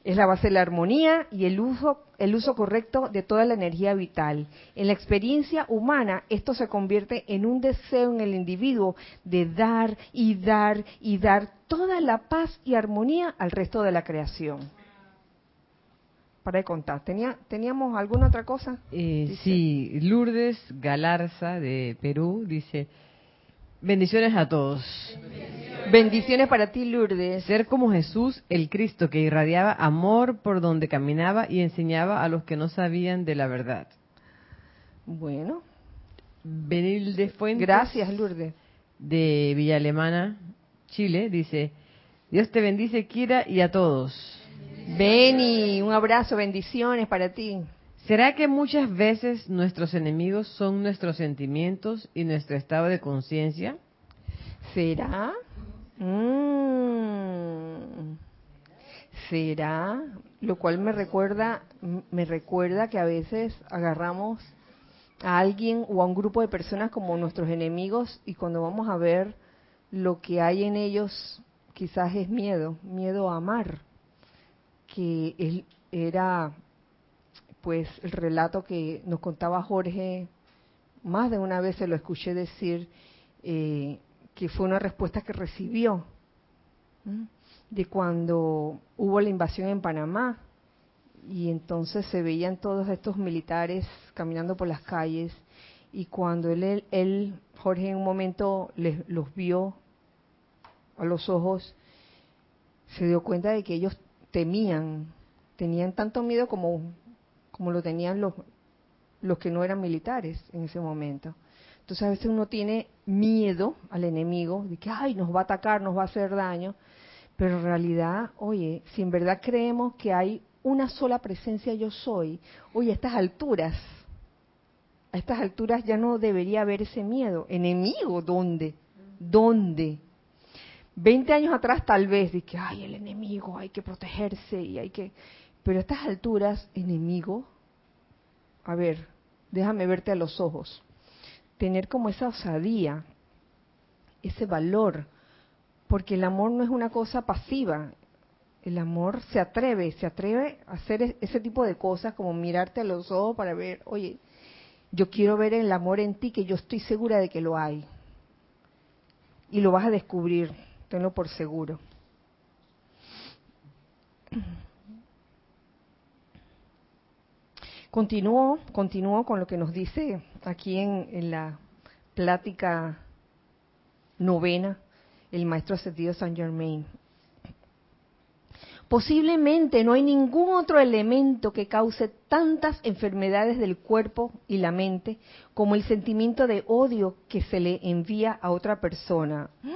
Es la base de la armonía y el uso, el uso correcto de toda la energía vital. En la experiencia humana, esto se convierte en un deseo en el individuo de dar y dar y dar toda la paz y armonía al resto de la creación. Para de contar, ¿Tenía, ¿teníamos alguna otra cosa? Eh, sí, Lourdes Galarza de Perú dice, bendiciones a todos. Bendiciones para ti, Lourdes. Ser como Jesús, el Cristo, que irradiaba amor por donde caminaba y enseñaba a los que no sabían de la verdad. Bueno, Benilde Fuentes gracias, Lourdes. de Villa Alemana, Chile, dice, Dios te bendice, Kira, y a todos. Beni, un abrazo, bendiciones para ti. ¿Será que muchas veces nuestros enemigos son nuestros sentimientos y nuestro estado de conciencia? ¿Será? Mm. ¿Será? Lo cual me recuerda, me recuerda que a veces agarramos a alguien o a un grupo de personas como nuestros enemigos y cuando vamos a ver lo que hay en ellos quizás es miedo, miedo a amar, que él era pues el relato que nos contaba Jorge, más de una vez se lo escuché decir, eh, que fue una respuesta que recibió de cuando hubo la invasión en Panamá. Y entonces se veían todos estos militares caminando por las calles. Y cuando él, él, él, Jorge en un momento les, los vio a los ojos, se dio cuenta de que ellos temían, tenían tanto miedo como, como lo tenían los, los que no eran militares en ese momento. Entonces a veces uno tiene miedo al enemigo, de que, ay, nos va a atacar, nos va a hacer daño, pero en realidad, oye, si en verdad creemos que hay una sola presencia yo soy, oye, a estas alturas, a estas alturas ya no debería haber ese miedo. ¿Enemigo dónde? ¿Dónde? Veinte años atrás tal vez, de que, ay, el enemigo, hay que protegerse y hay que... Pero a estas alturas, enemigo, a ver, déjame verte a los ojos tener como esa osadía, ese valor, porque el amor no es una cosa pasiva, el amor se atreve, se atreve a hacer ese tipo de cosas como mirarte a los ojos para ver, oye, yo quiero ver el amor en ti que yo estoy segura de que lo hay. Y lo vas a descubrir, tenlo por seguro. Continúo, continúo con lo que nos dice aquí en, en la plática novena el maestro ascendido Saint Germain. Posiblemente no hay ningún otro elemento que cause tantas enfermedades del cuerpo y la mente como el sentimiento de odio que se le envía a otra persona.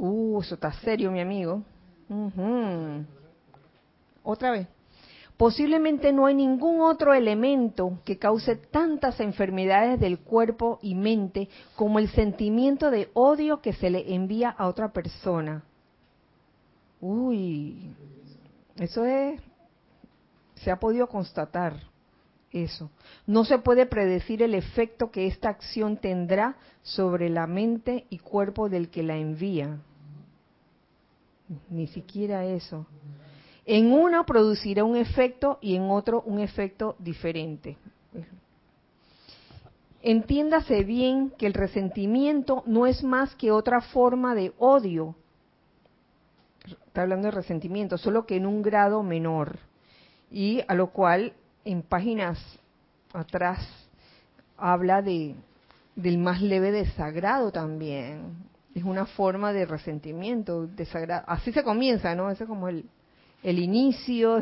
Uh, eso está serio, mi amigo. Otra vez. Posiblemente no hay ningún otro elemento que cause tantas enfermedades del cuerpo y mente como el sentimiento de odio que se le envía a otra persona. Uy, eso es, se ha podido constatar eso. No se puede predecir el efecto que esta acción tendrá sobre la mente y cuerpo del que la envía. Ni siquiera eso. En uno producirá un efecto y en otro un efecto diferente. Entiéndase bien que el resentimiento no es más que otra forma de odio. Está hablando de resentimiento, solo que en un grado menor. Y a lo cual en páginas atrás habla de del más leve desagrado también. Es una forma de resentimiento, desagrado. Así se comienza, ¿no? Ese es como el, el inicio,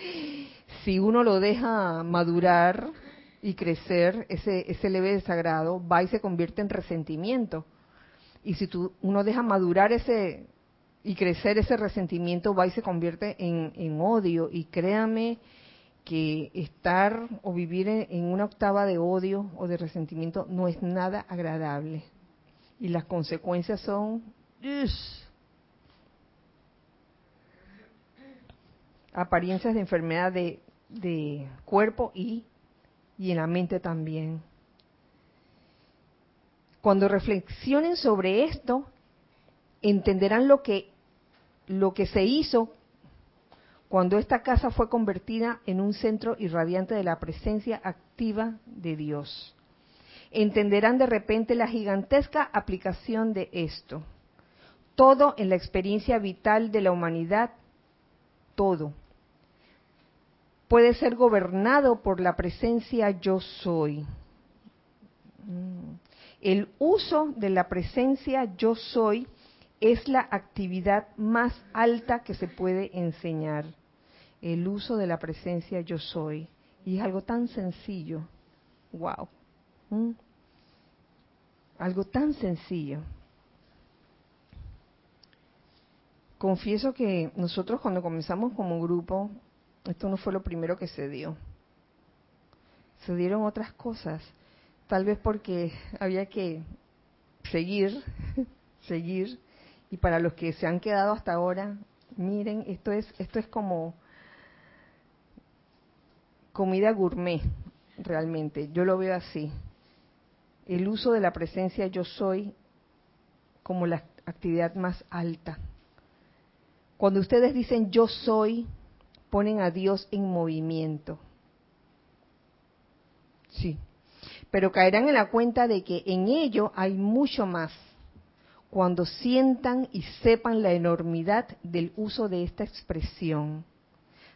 si uno lo deja madurar y crecer, ese, ese leve desagrado va y se convierte en resentimiento. Y si tú, uno deja madurar ese y crecer ese resentimiento, va y se convierte en, en odio. Y créame que estar o vivir en, una octava de odio o de resentimiento no es nada agradable. Y las consecuencias son apariencias de enfermedad de, de cuerpo y, y en la mente también. Cuando reflexionen sobre esto, entenderán lo que, lo que se hizo cuando esta casa fue convertida en un centro irradiante de la presencia activa de Dios. Entenderán de repente la gigantesca aplicación de esto. Todo en la experiencia vital de la humanidad, todo, puede ser gobernado por la presencia yo soy. Mm. El uso de la presencia yo soy es la actividad más alta que se puede enseñar. El uso de la presencia yo soy. Y es algo tan sencillo. Wow. Mm. Algo tan sencillo. Confieso que nosotros cuando comenzamos como grupo esto no fue lo primero que se dio. Se dieron otras cosas, tal vez porque había que seguir, seguir, y para los que se han quedado hasta ahora, miren, esto es, esto es como comida gourmet, realmente. Yo lo veo así. El uso de la presencia yo soy como la actividad más alta. Cuando ustedes dicen yo soy, ponen a Dios en movimiento. Sí, pero caerán en la cuenta de que en ello hay mucho más cuando sientan y sepan la enormidad del uso de esta expresión.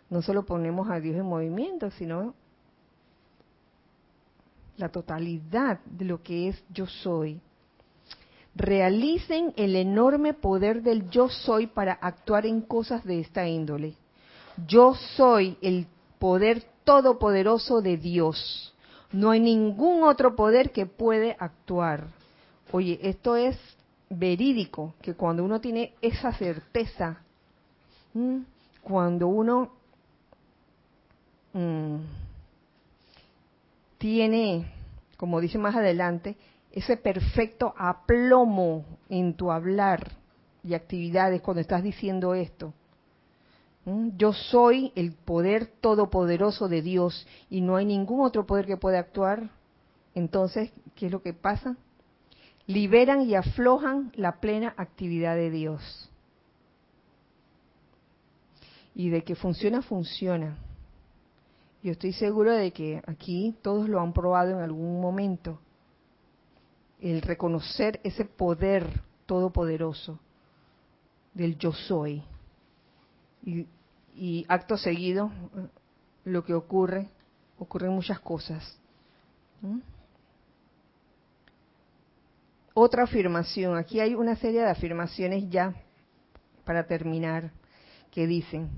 No solo ponemos a Dios en movimiento, sino la totalidad de lo que es yo soy. Realicen el enorme poder del yo soy para actuar en cosas de esta índole yo soy el poder todopoderoso de Dios. No hay ningún otro poder que puede actuar. Oye, esto es verídico, que cuando uno tiene esa certeza, cuando uno mm, tiene, como dice más adelante, ese perfecto aplomo en tu hablar y actividades cuando estás diciendo esto. Yo soy el poder todopoderoso de Dios y no hay ningún otro poder que pueda actuar. Entonces, ¿qué es lo que pasa? Liberan y aflojan la plena actividad de Dios. Y de que funciona, funciona. Yo estoy seguro de que aquí todos lo han probado en algún momento. El reconocer ese poder todopoderoso del yo soy. Y, y acto seguido, lo que ocurre, ocurren muchas cosas. Otra afirmación, aquí hay una serie de afirmaciones ya para terminar, que dicen,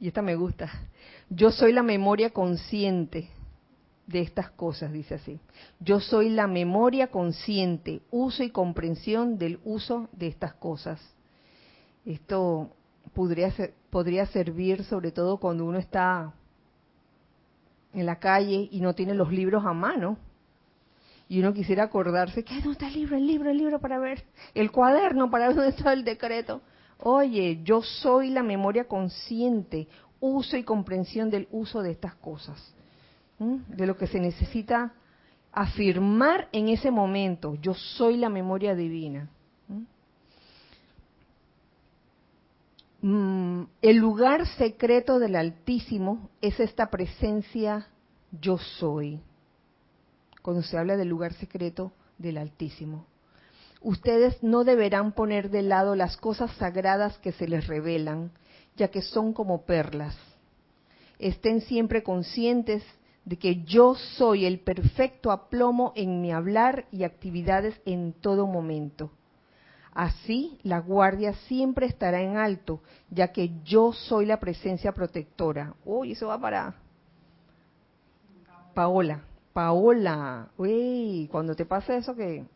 y esta me gusta, yo soy la memoria consciente de estas cosas, dice así. Yo soy la memoria consciente, uso y comprensión del uso de estas cosas. Esto podría, ser, podría servir sobre todo cuando uno está en la calle y no tiene los libros a mano. Y uno quisiera acordarse, que ¿dónde está el libro? El libro, el libro para ver. El cuaderno para ver dónde está el decreto. Oye, yo soy la memoria consciente, uso y comprensión del uso de estas cosas, de lo que se necesita afirmar en ese momento, yo soy la memoria divina. Mm, el lugar secreto del Altísimo es esta presencia yo soy, cuando se habla del lugar secreto del Altísimo ustedes no deberán poner de lado las cosas sagradas que se les revelan, ya que son como perlas. Estén siempre conscientes de que yo soy el perfecto aplomo en mi hablar y actividades en todo momento. Así la guardia siempre estará en alto, ya que yo soy la presencia protectora. Uy, eso va para Paola. Paola, uy, cuando te pasa eso que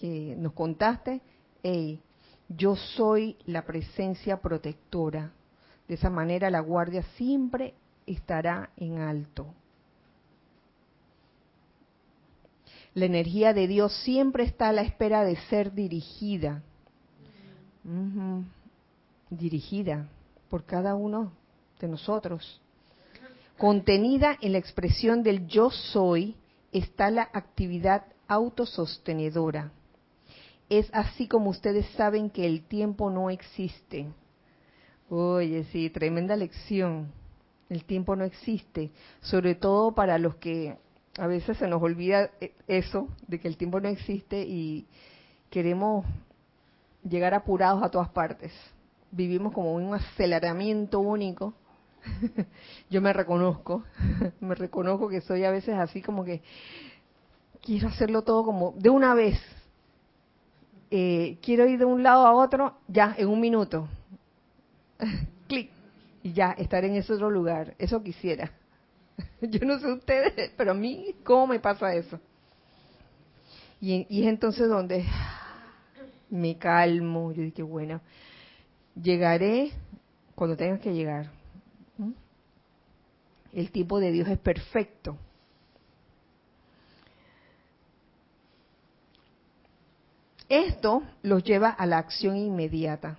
que nos contaste, yo soy la presencia protectora. De esa manera la guardia siempre estará en alto. La energía de Dios siempre está a la espera de ser dirigida. Dirigida por cada uno de nosotros. Contenida en la expresión del yo soy está la actividad autosostenedora es así como ustedes saben que el tiempo no existe. Oye, sí, tremenda lección. El tiempo no existe, sobre todo para los que a veces se nos olvida eh, eso, de que el tiempo no existe y queremos llegar apurados a todas partes. Vivimos como un aceleramiento único. Yo me reconozco, me reconozco que soy a veces así como que quiero hacerlo todo como de una vez, eh, quiero ir de un lado a otro, ya, en un minuto. Clic. Y ya, estar en ese otro lugar. Eso quisiera. Yo no sé ustedes, pero a mí, ¿cómo me pasa eso? Y, y es entonces donde me calmo. Yo dije, bueno, llegaré cuando tenga que llegar. El tiempo de Dios es perfecto. Esto los lleva a la acción inmediata.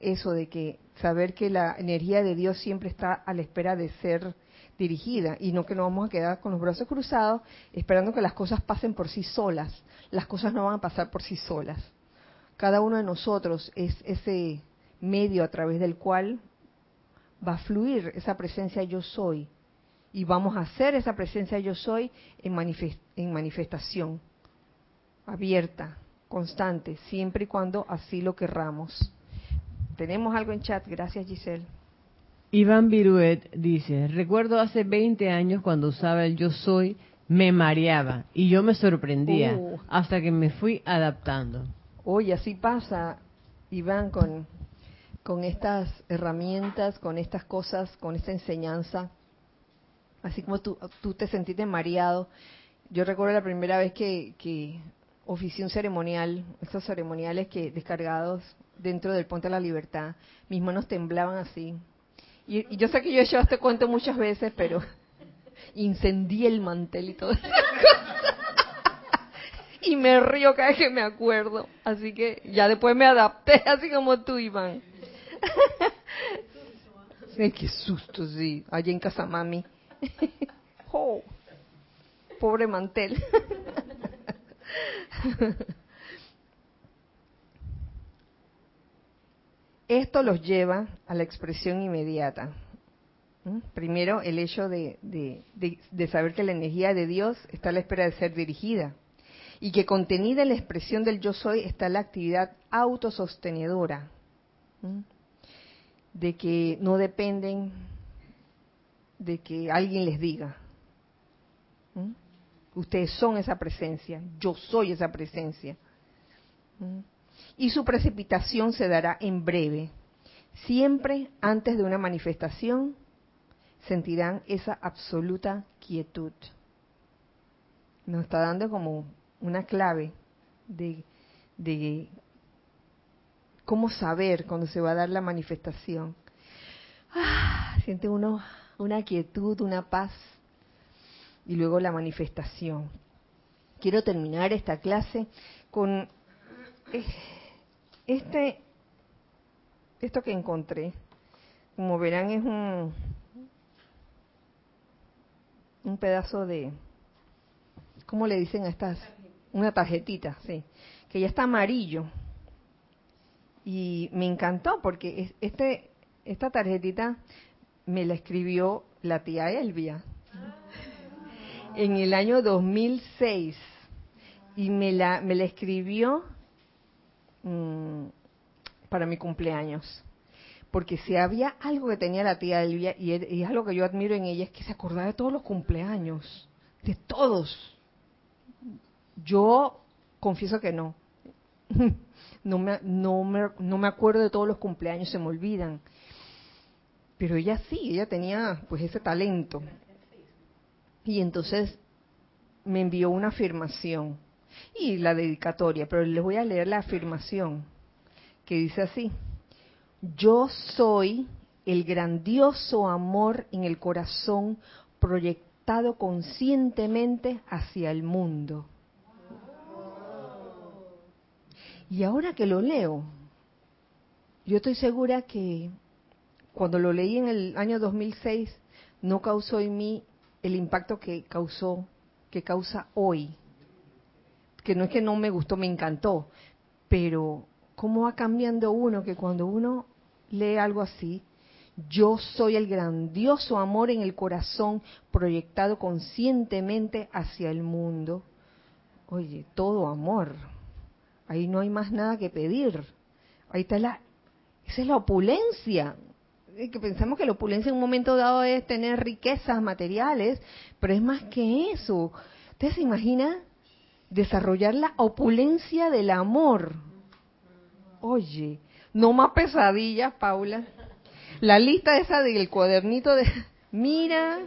Eso de que saber que la energía de Dios siempre está a la espera de ser dirigida y no que nos vamos a quedar con los brazos cruzados esperando que las cosas pasen por sí solas. Las cosas no van a pasar por sí solas. Cada uno de nosotros es ese medio a través del cual va a fluir esa presencia yo soy y vamos a hacer esa presencia yo soy en, en manifestación abierta, constante, siempre y cuando así lo querramos. Tenemos algo en chat, gracias Giselle. Iván Viruet dice, recuerdo hace 20 años cuando usaba el yo soy, me mareaba y yo me sorprendía uh. hasta que me fui adaptando. Oye, así pasa, Iván, con, con estas herramientas, con estas cosas, con esta enseñanza. Así como tú, tú te sentiste mareado. Yo recuerdo la primera vez que, que oficié un ceremonial, esos ceremoniales que descargados dentro del Ponte a la Libertad, mis manos temblaban así. Y, yo sé que yo he hecho este cuento muchas veces, pero incendié el mantel y todo eso. Y me río cada vez que me acuerdo. Así que ya después me adapté, así como tú, Iván. qué susto, sí. Allá en casa mami. oh, pobre mantel. Esto los lleva a la expresión inmediata. Primero, el hecho de, saber que la energía de Dios está a la espera de ser dirigida y que contenida en la expresión del yo soy está la actividad autosostenedora. de que no dependen de que alguien les diga. Ustedes son esa presencia, yo soy esa presencia. Y su precipitación se dará en breve. Siempre antes de una manifestación sentirán esa absoluta quietud. Nos está dando como una clave de, de cómo saber cuando se va a dar la manifestación. Ah, siente uno una quietud, una paz y luego la manifestación. Quiero terminar esta clase con eh, este esto que encontré. Como verán es un un pedazo de ¿cómo le dicen a estas? Una tarjetita, sí, que ya está amarillo. Y me encantó porque este esta tarjetita me la escribió la tía Elvia en el año 2006 y me la me la escribió mmm, para mi cumpleaños. Porque si había algo que tenía la tía Elvia y es algo que yo admiro en ella es que se acordaba de todos los cumpleaños de todos yo confieso que no no me, no, me, no me acuerdo de todos los cumpleaños, se me olvidan. Pero ella sí, ella tenía pues ese talento. Y entonces me envió una afirmación y la dedicatoria, pero les voy a leer la afirmación que dice así, yo soy el grandioso amor en el corazón proyectado conscientemente hacia el mundo. Y ahora que lo leo, yo estoy segura que cuando lo leí en el año 2006 no causó en mí el impacto que causó, que causa hoy. Que no es que no me gustó, me encantó, pero cómo va cambiando uno que cuando uno lee algo así, yo soy el grandioso amor en el corazón proyectado conscientemente hacia el mundo. Oye, todo amor Ahí no hay más nada que pedir. Ahí está la, esa es la opulencia. Que pensamos que la opulencia en un momento dado es tener riquezas materiales, pero es más que eso. ¿Usted se imagina desarrollar la opulencia del amor? Oye, no más pesadillas, Paula. La lista esa del cuadernito de... Mira.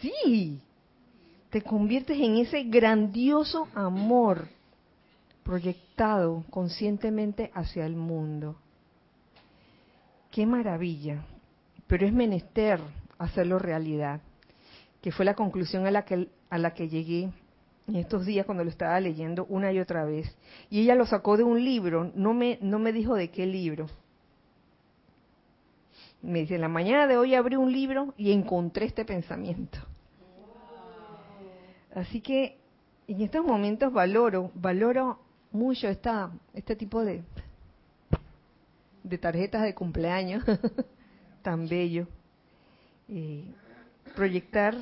Sí, te conviertes en ese grandioso amor proyectado conscientemente hacia el mundo. Qué maravilla, pero es menester hacerlo realidad, que fue la conclusión a la que, a la que llegué en estos días cuando lo estaba leyendo una y otra vez. Y ella lo sacó de un libro, no me, no me dijo de qué libro. Me dice, en la mañana de hoy abrí un libro y encontré este pensamiento. Así que en estos momentos valoro, valoro mucho esta, este tipo de, de tarjetas de cumpleaños tan bello. Proyectar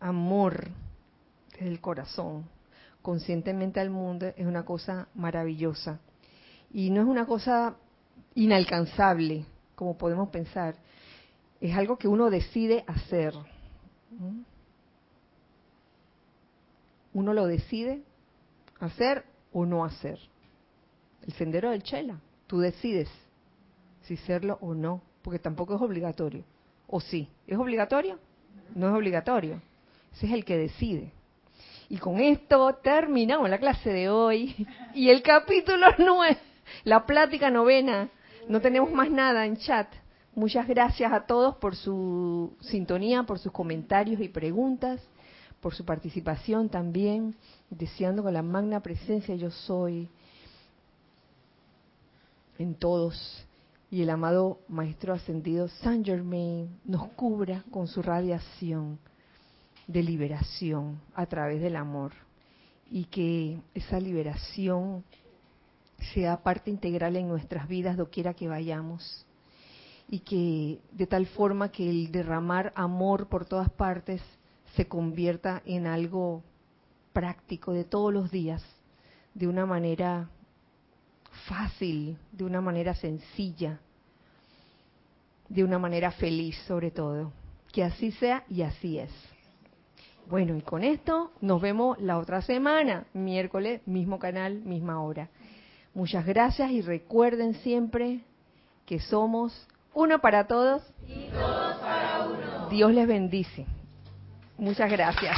amor desde el corazón conscientemente al mundo es una cosa maravillosa. Y no es una cosa inalcanzable, como podemos pensar. Es algo que uno decide hacer. Uno lo decide hacer o no hacer. El sendero del Chela, tú decides si serlo o no, porque tampoco es obligatorio. ¿O sí? ¿Es obligatorio? No es obligatorio. Ese es el que decide. Y con esto terminamos la clase de hoy y el capítulo 9, la plática novena. No tenemos más nada en chat. Muchas gracias a todos por su sintonía, por sus comentarios y preguntas, por su participación también deseando con la magna presencia yo soy en todos. Y el amado Maestro Ascendido Saint Germain nos cubra con su radiación de liberación a través del amor. Y que esa liberación sea parte integral en nuestras vidas doquiera que vayamos. Y que de tal forma que el derramar amor por todas partes se convierta en algo práctico de todos los días, de una manera fácil, de una manera sencilla, de una manera feliz sobre todo. Que así sea y así es. Bueno, y con esto nos vemos la otra semana, miércoles, mismo canal, misma hora. Muchas gracias y recuerden siempre que somos uno para todos y todos para uno. Dios les bendice. Muchas gracias.